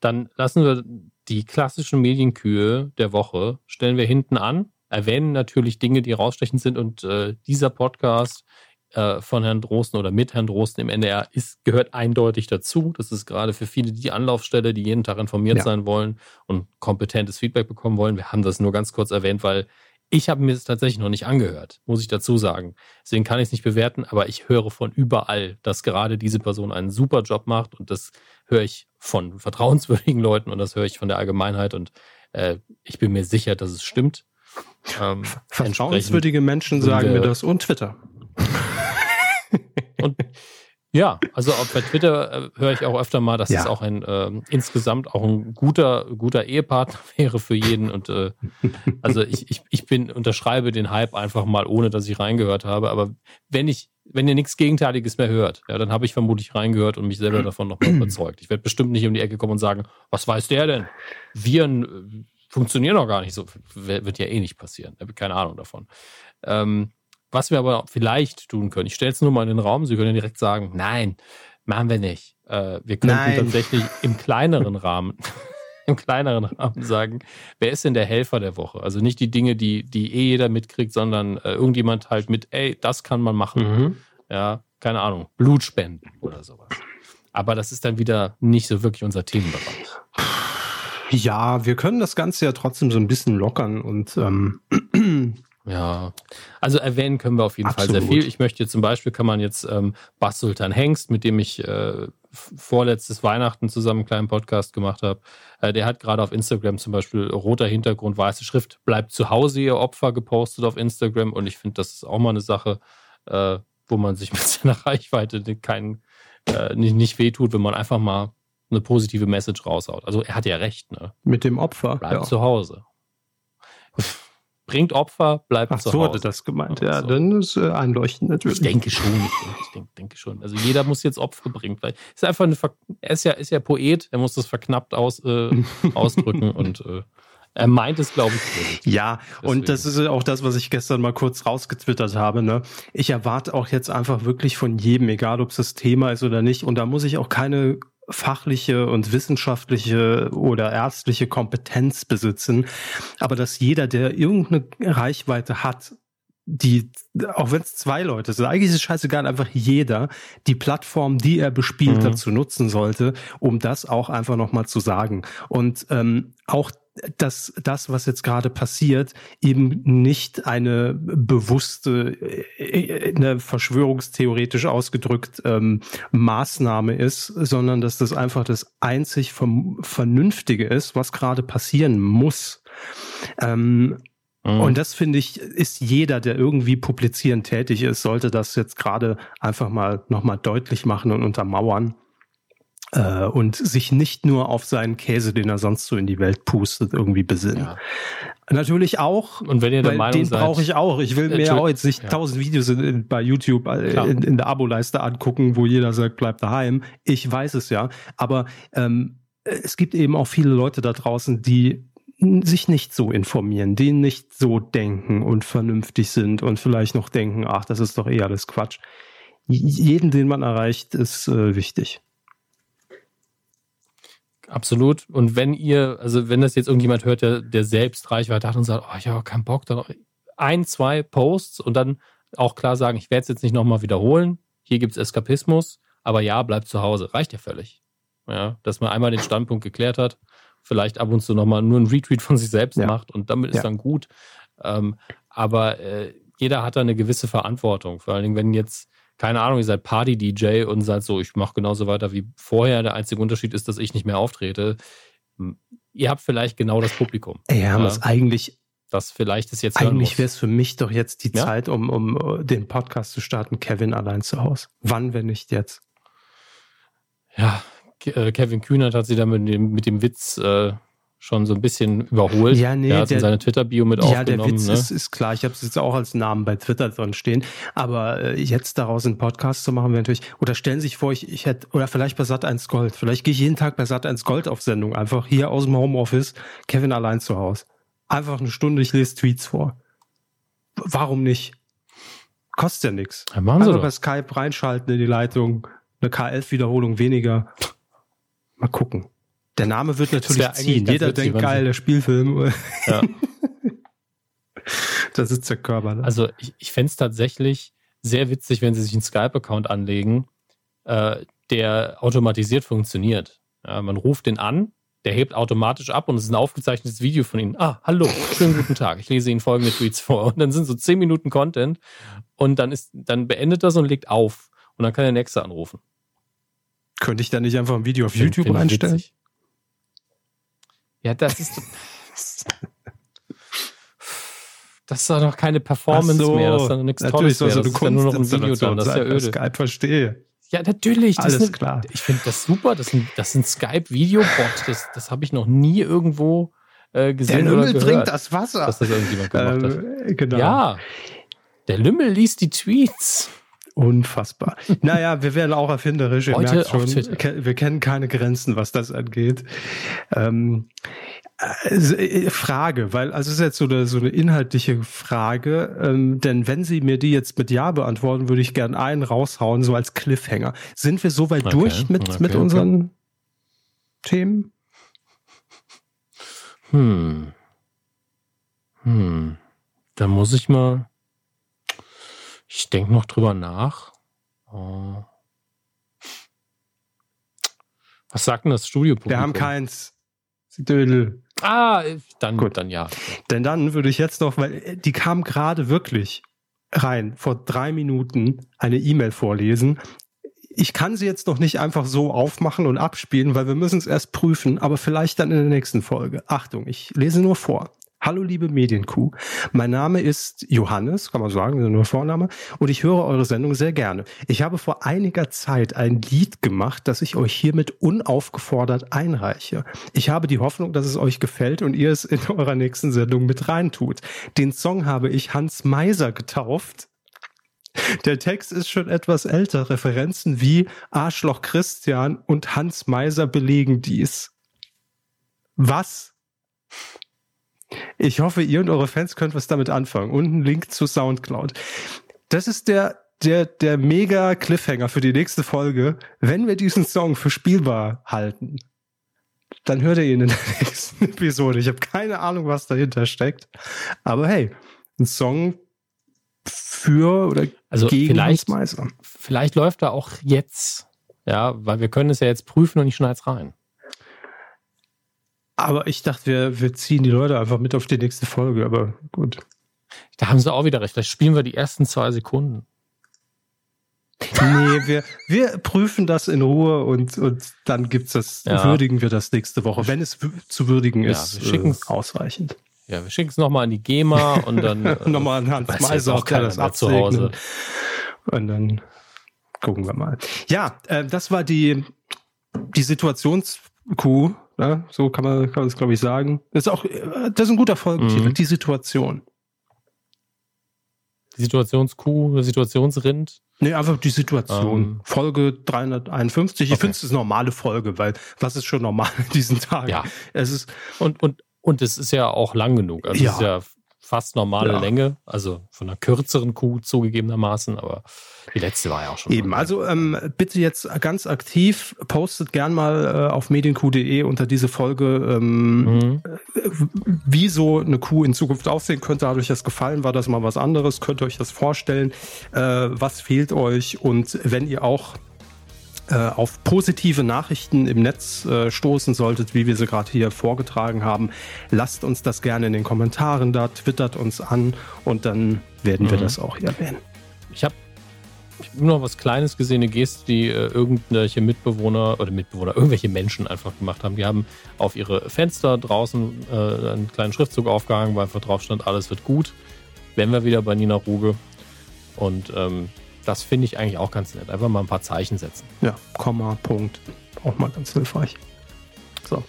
Dann lassen wir die klassischen Medienkühe der Woche, stellen wir hinten an, erwähnen natürlich Dinge, die rausstechend sind und äh, dieser Podcast äh, von Herrn Drosten oder mit Herrn Drosten im NDR ist, gehört eindeutig dazu. Das ist gerade für viele die Anlaufstelle, die jeden Tag informiert ja. sein wollen und kompetentes Feedback bekommen wollen. Wir haben das nur ganz kurz erwähnt, weil ich habe mir es tatsächlich noch nicht angehört, muss ich dazu sagen. Deswegen kann ich es nicht bewerten, aber ich höre von überall, dass gerade diese Person einen super Job macht und das höre ich von vertrauenswürdigen Leuten und das höre ich von der Allgemeinheit und äh, ich bin mir sicher, dass es stimmt. Ähm, Vertrauenswürdige Menschen sagen mir das und Twitter. *laughs* und ja, also auch bei Twitter äh, höre ich auch öfter mal, dass ja. es auch ein äh, insgesamt auch ein guter, guter Ehepartner *laughs* wäre für jeden. Und äh, also ich, ich, ich bin, unterschreibe den Hype einfach mal, ohne dass ich reingehört habe. Aber wenn ich, wenn ihr nichts Gegenteiliges mehr hört, ja, dann habe ich vermutlich reingehört und mich selber davon nochmal überzeugt. Ich werde bestimmt nicht um die Ecke kommen und sagen, was weiß der denn? Viren äh, funktionieren doch gar nicht so. Wird ja eh nicht passieren. Ich habe keine Ahnung davon. Ähm, was wir aber vielleicht tun können, ich stelle es nur mal in den Raum, Sie können ja direkt sagen, nein, machen wir nicht. Äh, wir könnten nein. tatsächlich im kleineren *laughs* Rahmen, *laughs* im kleineren Rahmen sagen, wer ist denn der Helfer der Woche? Also nicht die Dinge, die, die eh jeder mitkriegt, sondern äh, irgendjemand halt mit, ey, das kann man machen. Mhm. Ja, keine Ahnung, Blutspenden oder sowas. Aber das ist dann wieder nicht so wirklich unser Themenbereich. Ja, wir können das Ganze ja trotzdem so ein bisschen lockern und ähm, Ja, also erwähnen können wir auf jeden Absolut. Fall sehr viel. Ich möchte zum Beispiel, kann man jetzt ähm, Bas Sultan Hengst, mit dem ich äh, vorletztes Weihnachten zusammen einen kleinen Podcast gemacht habe, äh, der hat gerade auf Instagram zum Beispiel roter Hintergrund, weiße Schrift, bleibt zu Hause, ihr Opfer, gepostet auf Instagram und ich finde, das ist auch mal eine Sache, äh, wo man sich *laughs* mit seiner Reichweite kein, äh, nicht, nicht wehtut, wenn man einfach mal eine positive Message raushaut. Also er hat ja recht, ne? Mit dem Opfer. Bleibt ja. zu Hause bringt Opfer, bleibt Ach, zu so Hause. hatte das gemeint. Ja, so. dann ist äh, einleuchtend natürlich. Ich denke schon. Ich denke, ich denke, denke schon. Also jeder muss jetzt Opfer bringen. Weil ist einfach eine, er ist ja, ist ja Poet. Er muss das verknappt aus, äh, *laughs* ausdrücken und äh, er meint es, glaube ich. Ja, Deswegen. und das ist auch das, was ich gestern mal kurz rausgetwittert habe. Ne? Ich erwarte auch jetzt einfach wirklich von jedem, egal ob es das Thema ist oder nicht. Und da muss ich auch keine fachliche und wissenschaftliche oder ärztliche Kompetenz besitzen, aber dass jeder, der irgendeine Reichweite hat, die, auch wenn es zwei Leute sind, eigentlich ist es scheißegal, einfach jeder die Plattform, die er bespielt, mhm. dazu nutzen sollte, um das auch einfach nochmal zu sagen. Und ähm, auch dass das, was jetzt gerade passiert, eben nicht eine bewusste, äh, eine verschwörungstheoretisch ausgedrückt ähm, Maßnahme ist, sondern dass das einfach das einzig Vernünftige ist, was gerade passieren muss. Ähm, mhm. Und das finde ich, ist jeder, der irgendwie publizieren tätig ist, sollte das jetzt gerade einfach mal nochmal deutlich machen und untermauern äh, und sich nicht nur auf seinen Käse, den er sonst so in die Welt pustet, irgendwie besinnen. Ja. Natürlich auch, und wenn ihr der Meinung den brauche ich auch. Ich will mir auch jetzt nicht tausend ja. Videos in, in, bei YouTube äh, in, in, der Abo-Leiste angucken, wo jeder sagt, bleib daheim. Ich weiß es ja, aber ähm, es gibt eben auch viele Leute da draußen, die sich nicht so informieren, die nicht so denken und vernünftig sind und vielleicht noch denken, ach, das ist doch eh alles Quatsch. Jeden, den man erreicht, ist äh, wichtig. Absolut. Und wenn ihr, also wenn das jetzt irgendjemand hört, der, der selbst Reichweite hat und sagt, oh, ich habe keinen Bock, dann ein, zwei Posts und dann auch klar sagen, ich werde es jetzt nicht nochmal wiederholen. Hier gibt es Eskapismus, aber ja, bleibt zu Hause. Reicht ja völlig. Ja, dass man einmal den Standpunkt geklärt hat, vielleicht ab und zu nochmal nur ein Retweet von sich selbst ja. macht und damit ist ja. dann gut. Ähm, aber äh, jeder hat da eine gewisse Verantwortung. Vor allen Dingen, wenn jetzt keine Ahnung, ihr seid Party-DJ und seid so, ich mache genauso weiter wie vorher. Der einzige Unterschied ist, dass ich nicht mehr auftrete. Ihr habt vielleicht genau das Publikum. Ey, haben ja, eigentlich. Das vielleicht ist jetzt. Eigentlich wäre es für mich doch jetzt die ja? Zeit, um, um den Podcast zu starten, Kevin allein zu Hause. Wann, wenn nicht jetzt? Ja, äh, Kevin Kühnert hat sie da mit dem, mit dem Witz äh, schon so ein bisschen überholt. Ja, nee, der hat in seine Twitter-Bio mit ja, aufgenommen. Ja, der Witz ne? ist, ist klar. Ich habe es jetzt auch als Namen bei Twitter drin stehen. Aber äh, jetzt daraus einen Podcast zu machen, wäre natürlich, oder stellen Sie sich vor, ich, ich hätte, oder vielleicht bei Sat1 Gold. Vielleicht gehe ich jeden Tag bei Sat1 Gold auf Sendung. Einfach hier aus dem Homeoffice, Kevin allein zu Hause. Einfach eine Stunde, ich lese Tweets vor. Warum nicht? Kostet ja nichts. Ja, machen Sie Einfach bei Skype reinschalten in die Leitung, eine K11-Wiederholung weniger. Mal gucken. Der Name wird natürlich ziehen. Jeder denkt, geil, der Spielfilm. Ja. *laughs* da sitzt der Körper. Ne? Also ich, ich fände es tatsächlich sehr witzig, wenn Sie sich einen Skype-Account anlegen, äh, der automatisiert funktioniert. Ja, man ruft den an, der hebt automatisch ab und es ist ein aufgezeichnetes Video von Ihnen. Ah, hallo, schönen guten Tag. Ich lese Ihnen folgende Tweets vor. Und dann sind so zehn Minuten Content und dann ist, dann beendet das und legt auf. Und dann kann der nächste anrufen. Könnte ich da nicht einfach ein Video auf Find- YouTube find einstellen? witzig. Ja, das ist. *laughs* Das ist doch noch keine Performance so, mehr. Das ist dann nichts Tolles soll mehr. so Das ist ja nur noch ein Video dann. Das ist ja öde. Skype verstehe. Ja, natürlich. Das Alles ist eine, klar. Ich finde das super. Das ist ein, ein Skype-Videobot. Das, das habe ich noch nie irgendwo äh, Der gesehen oder Lümmel bringt das Wasser. dass das irgendjemand gemacht hat. Ähm, genau. Ja, der Lümmel liest die Tweets. Unfassbar. naja, wir werden auch erfinderisch. Ihr Heute merkt schon, wir kennen keine Grenzen, was das angeht. Ähm, äh, Frage, weil also es ist jetzt so eine, so eine inhaltliche Frage, ähm, denn wenn Sie mir die jetzt mit Ja beantworten, würde ich gern einen raushauen, so als Cliffhanger. Sind wir soweit Okay, durch mit, okay, mit okay. unseren Themen? Hm. Hm. Da muss ich mal. Ich denke noch drüber nach. Oh. Was sagt denn das Studiopublikum? Wir haben keins. Dödel. Ah, dann, Gut. dann ja. Denn dann würde ich jetzt noch, weil äh, die kam gerade wirklich rein, vor drei Minuten eine E-Mail vorlesen. Ich kann sie jetzt noch nicht einfach so aufmachen und abspielen, weil wir müssen es erst prüfen, aber vielleicht dann in der nächsten Folge. Achtung, ich lese nur vor. Hallo liebe Medienkuh, mein Name ist Johannes, kann man sagen, nur Vorname, und ich höre eure Sendung sehr gerne. Ich habe vor einiger Zeit ein Lied gemacht, das ich euch hiermit unaufgefordert einreiche. Ich habe die Hoffnung, dass es euch gefällt und ihr es in eurer nächsten Sendung mit reintut. Den Song habe ich Hans Meiser getauft. Der Text ist schon etwas älter. Referenzen wie Arschloch Christian und Hans Meiser belegen dies. Was? Ich hoffe, ihr und eure Fans könnt was damit anfangen. Und ein Link zu Soundcloud. Das ist der, der, der mega Cliffhanger für die nächste Folge. Wenn wir diesen Song für spielbar halten, dann hört ihr ihn in der *laughs* nächsten Episode. Ich habe keine Ahnung, was dahinter steckt. Aber hey, ein Song für oder Also gegen vielleicht, vielleicht läuft er auch jetzt. Ja, weil wir können es ja jetzt prüfen und ich schneide es rein. Aber ich dachte, wir, wir ziehen die Leute einfach mit auf die nächste Folge. Aber gut. Da haben sie auch wieder recht. Vielleicht spielen wir die ersten zwei Sekunden. Nee, wir, wir prüfen das in Ruhe und, und dann gibt's das, Ja. würdigen wir das nächste Woche. Wenn es zu würdigen Ja, ist, wir schicken's- äh, ausreichend. Ja, wir schicken es nochmal an die GEMA und dann. äh, *laughs* Nochmal an Hans Meiser, auch das mehr zu Hause. absegnet. Und dann gucken wir mal. Ja, äh, das war die, die Situationskuh. Ne? So kann man, kann man glaube ich, sagen. Das ist auch, äh, das ist ein guter Folgentitel, Mhm. die Situation. Die Situationskuh, Situationsrind. Nee, einfach die Situation. Ähm. Folge 351. Ich Okay. finde es ist eine normale Folge, weil was ist schon normal in diesen Tagen? Ja. Es ist, Und, und, und es ist ja auch lang genug. Also Ja. es ist ja fast normale Ja. Länge. Also von einer kürzeren Kuh zugegebenermaßen, aber die letzte war ja auch schon. Eben, also ähm, bitte jetzt ganz aktiv, postet gern mal äh, auf medienq.de unter diese Folge, ähm, Mhm. wie so eine Kuh in Zukunft aussehen könnte. Hat euch das gefallen? War das mal was anderes? Könnt ihr euch das vorstellen? Äh, was fehlt euch? Und wenn ihr auch äh, auf positive Nachrichten im Netz äh, stoßen solltet, wie wir sie gerade hier vorgetragen haben, lasst uns das gerne in den Kommentaren da, twittert uns an und dann werden wir Mhm. das auch hier erwähnen. Ich habe ich hab nur noch was Kleines gesehen, eine Geste, die äh, irgendwelche Mitbewohner oder Mitbewohner, irgendwelche Menschen einfach gemacht haben. Die haben auf ihre Fenster draußen äh, einen kleinen Schriftzug aufgehangen, weil einfach drauf stand, alles wird gut. Wären wir wieder bei Nina Ruge. Und ähm, das finde ich eigentlich auch ganz nett. Einfach mal ein paar Zeichen setzen. Ja, Komma, Punkt. Auch mal ganz hilfreich. So.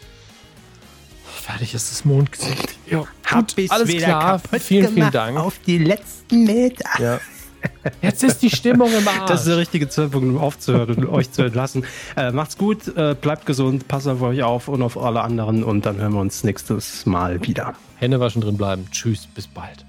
Fertig ist das Mondgesicht. Ja, Hab gut, ich's alles wieder klar. kaputt Vielen, vielen Dank. Auf die letzten Meter. Ja. *laughs* Jetzt ist die Stimmung im Arsch. Das ist der richtige Zeitpunkt, um aufzuhören und euch zu entlassen. Äh, macht's gut, äh, bleibt gesund, passt auf euch auf und auf alle anderen und dann hören wir uns nächstes Mal wieder. Hände waschen drin bleiben. Tschüss, bis bald.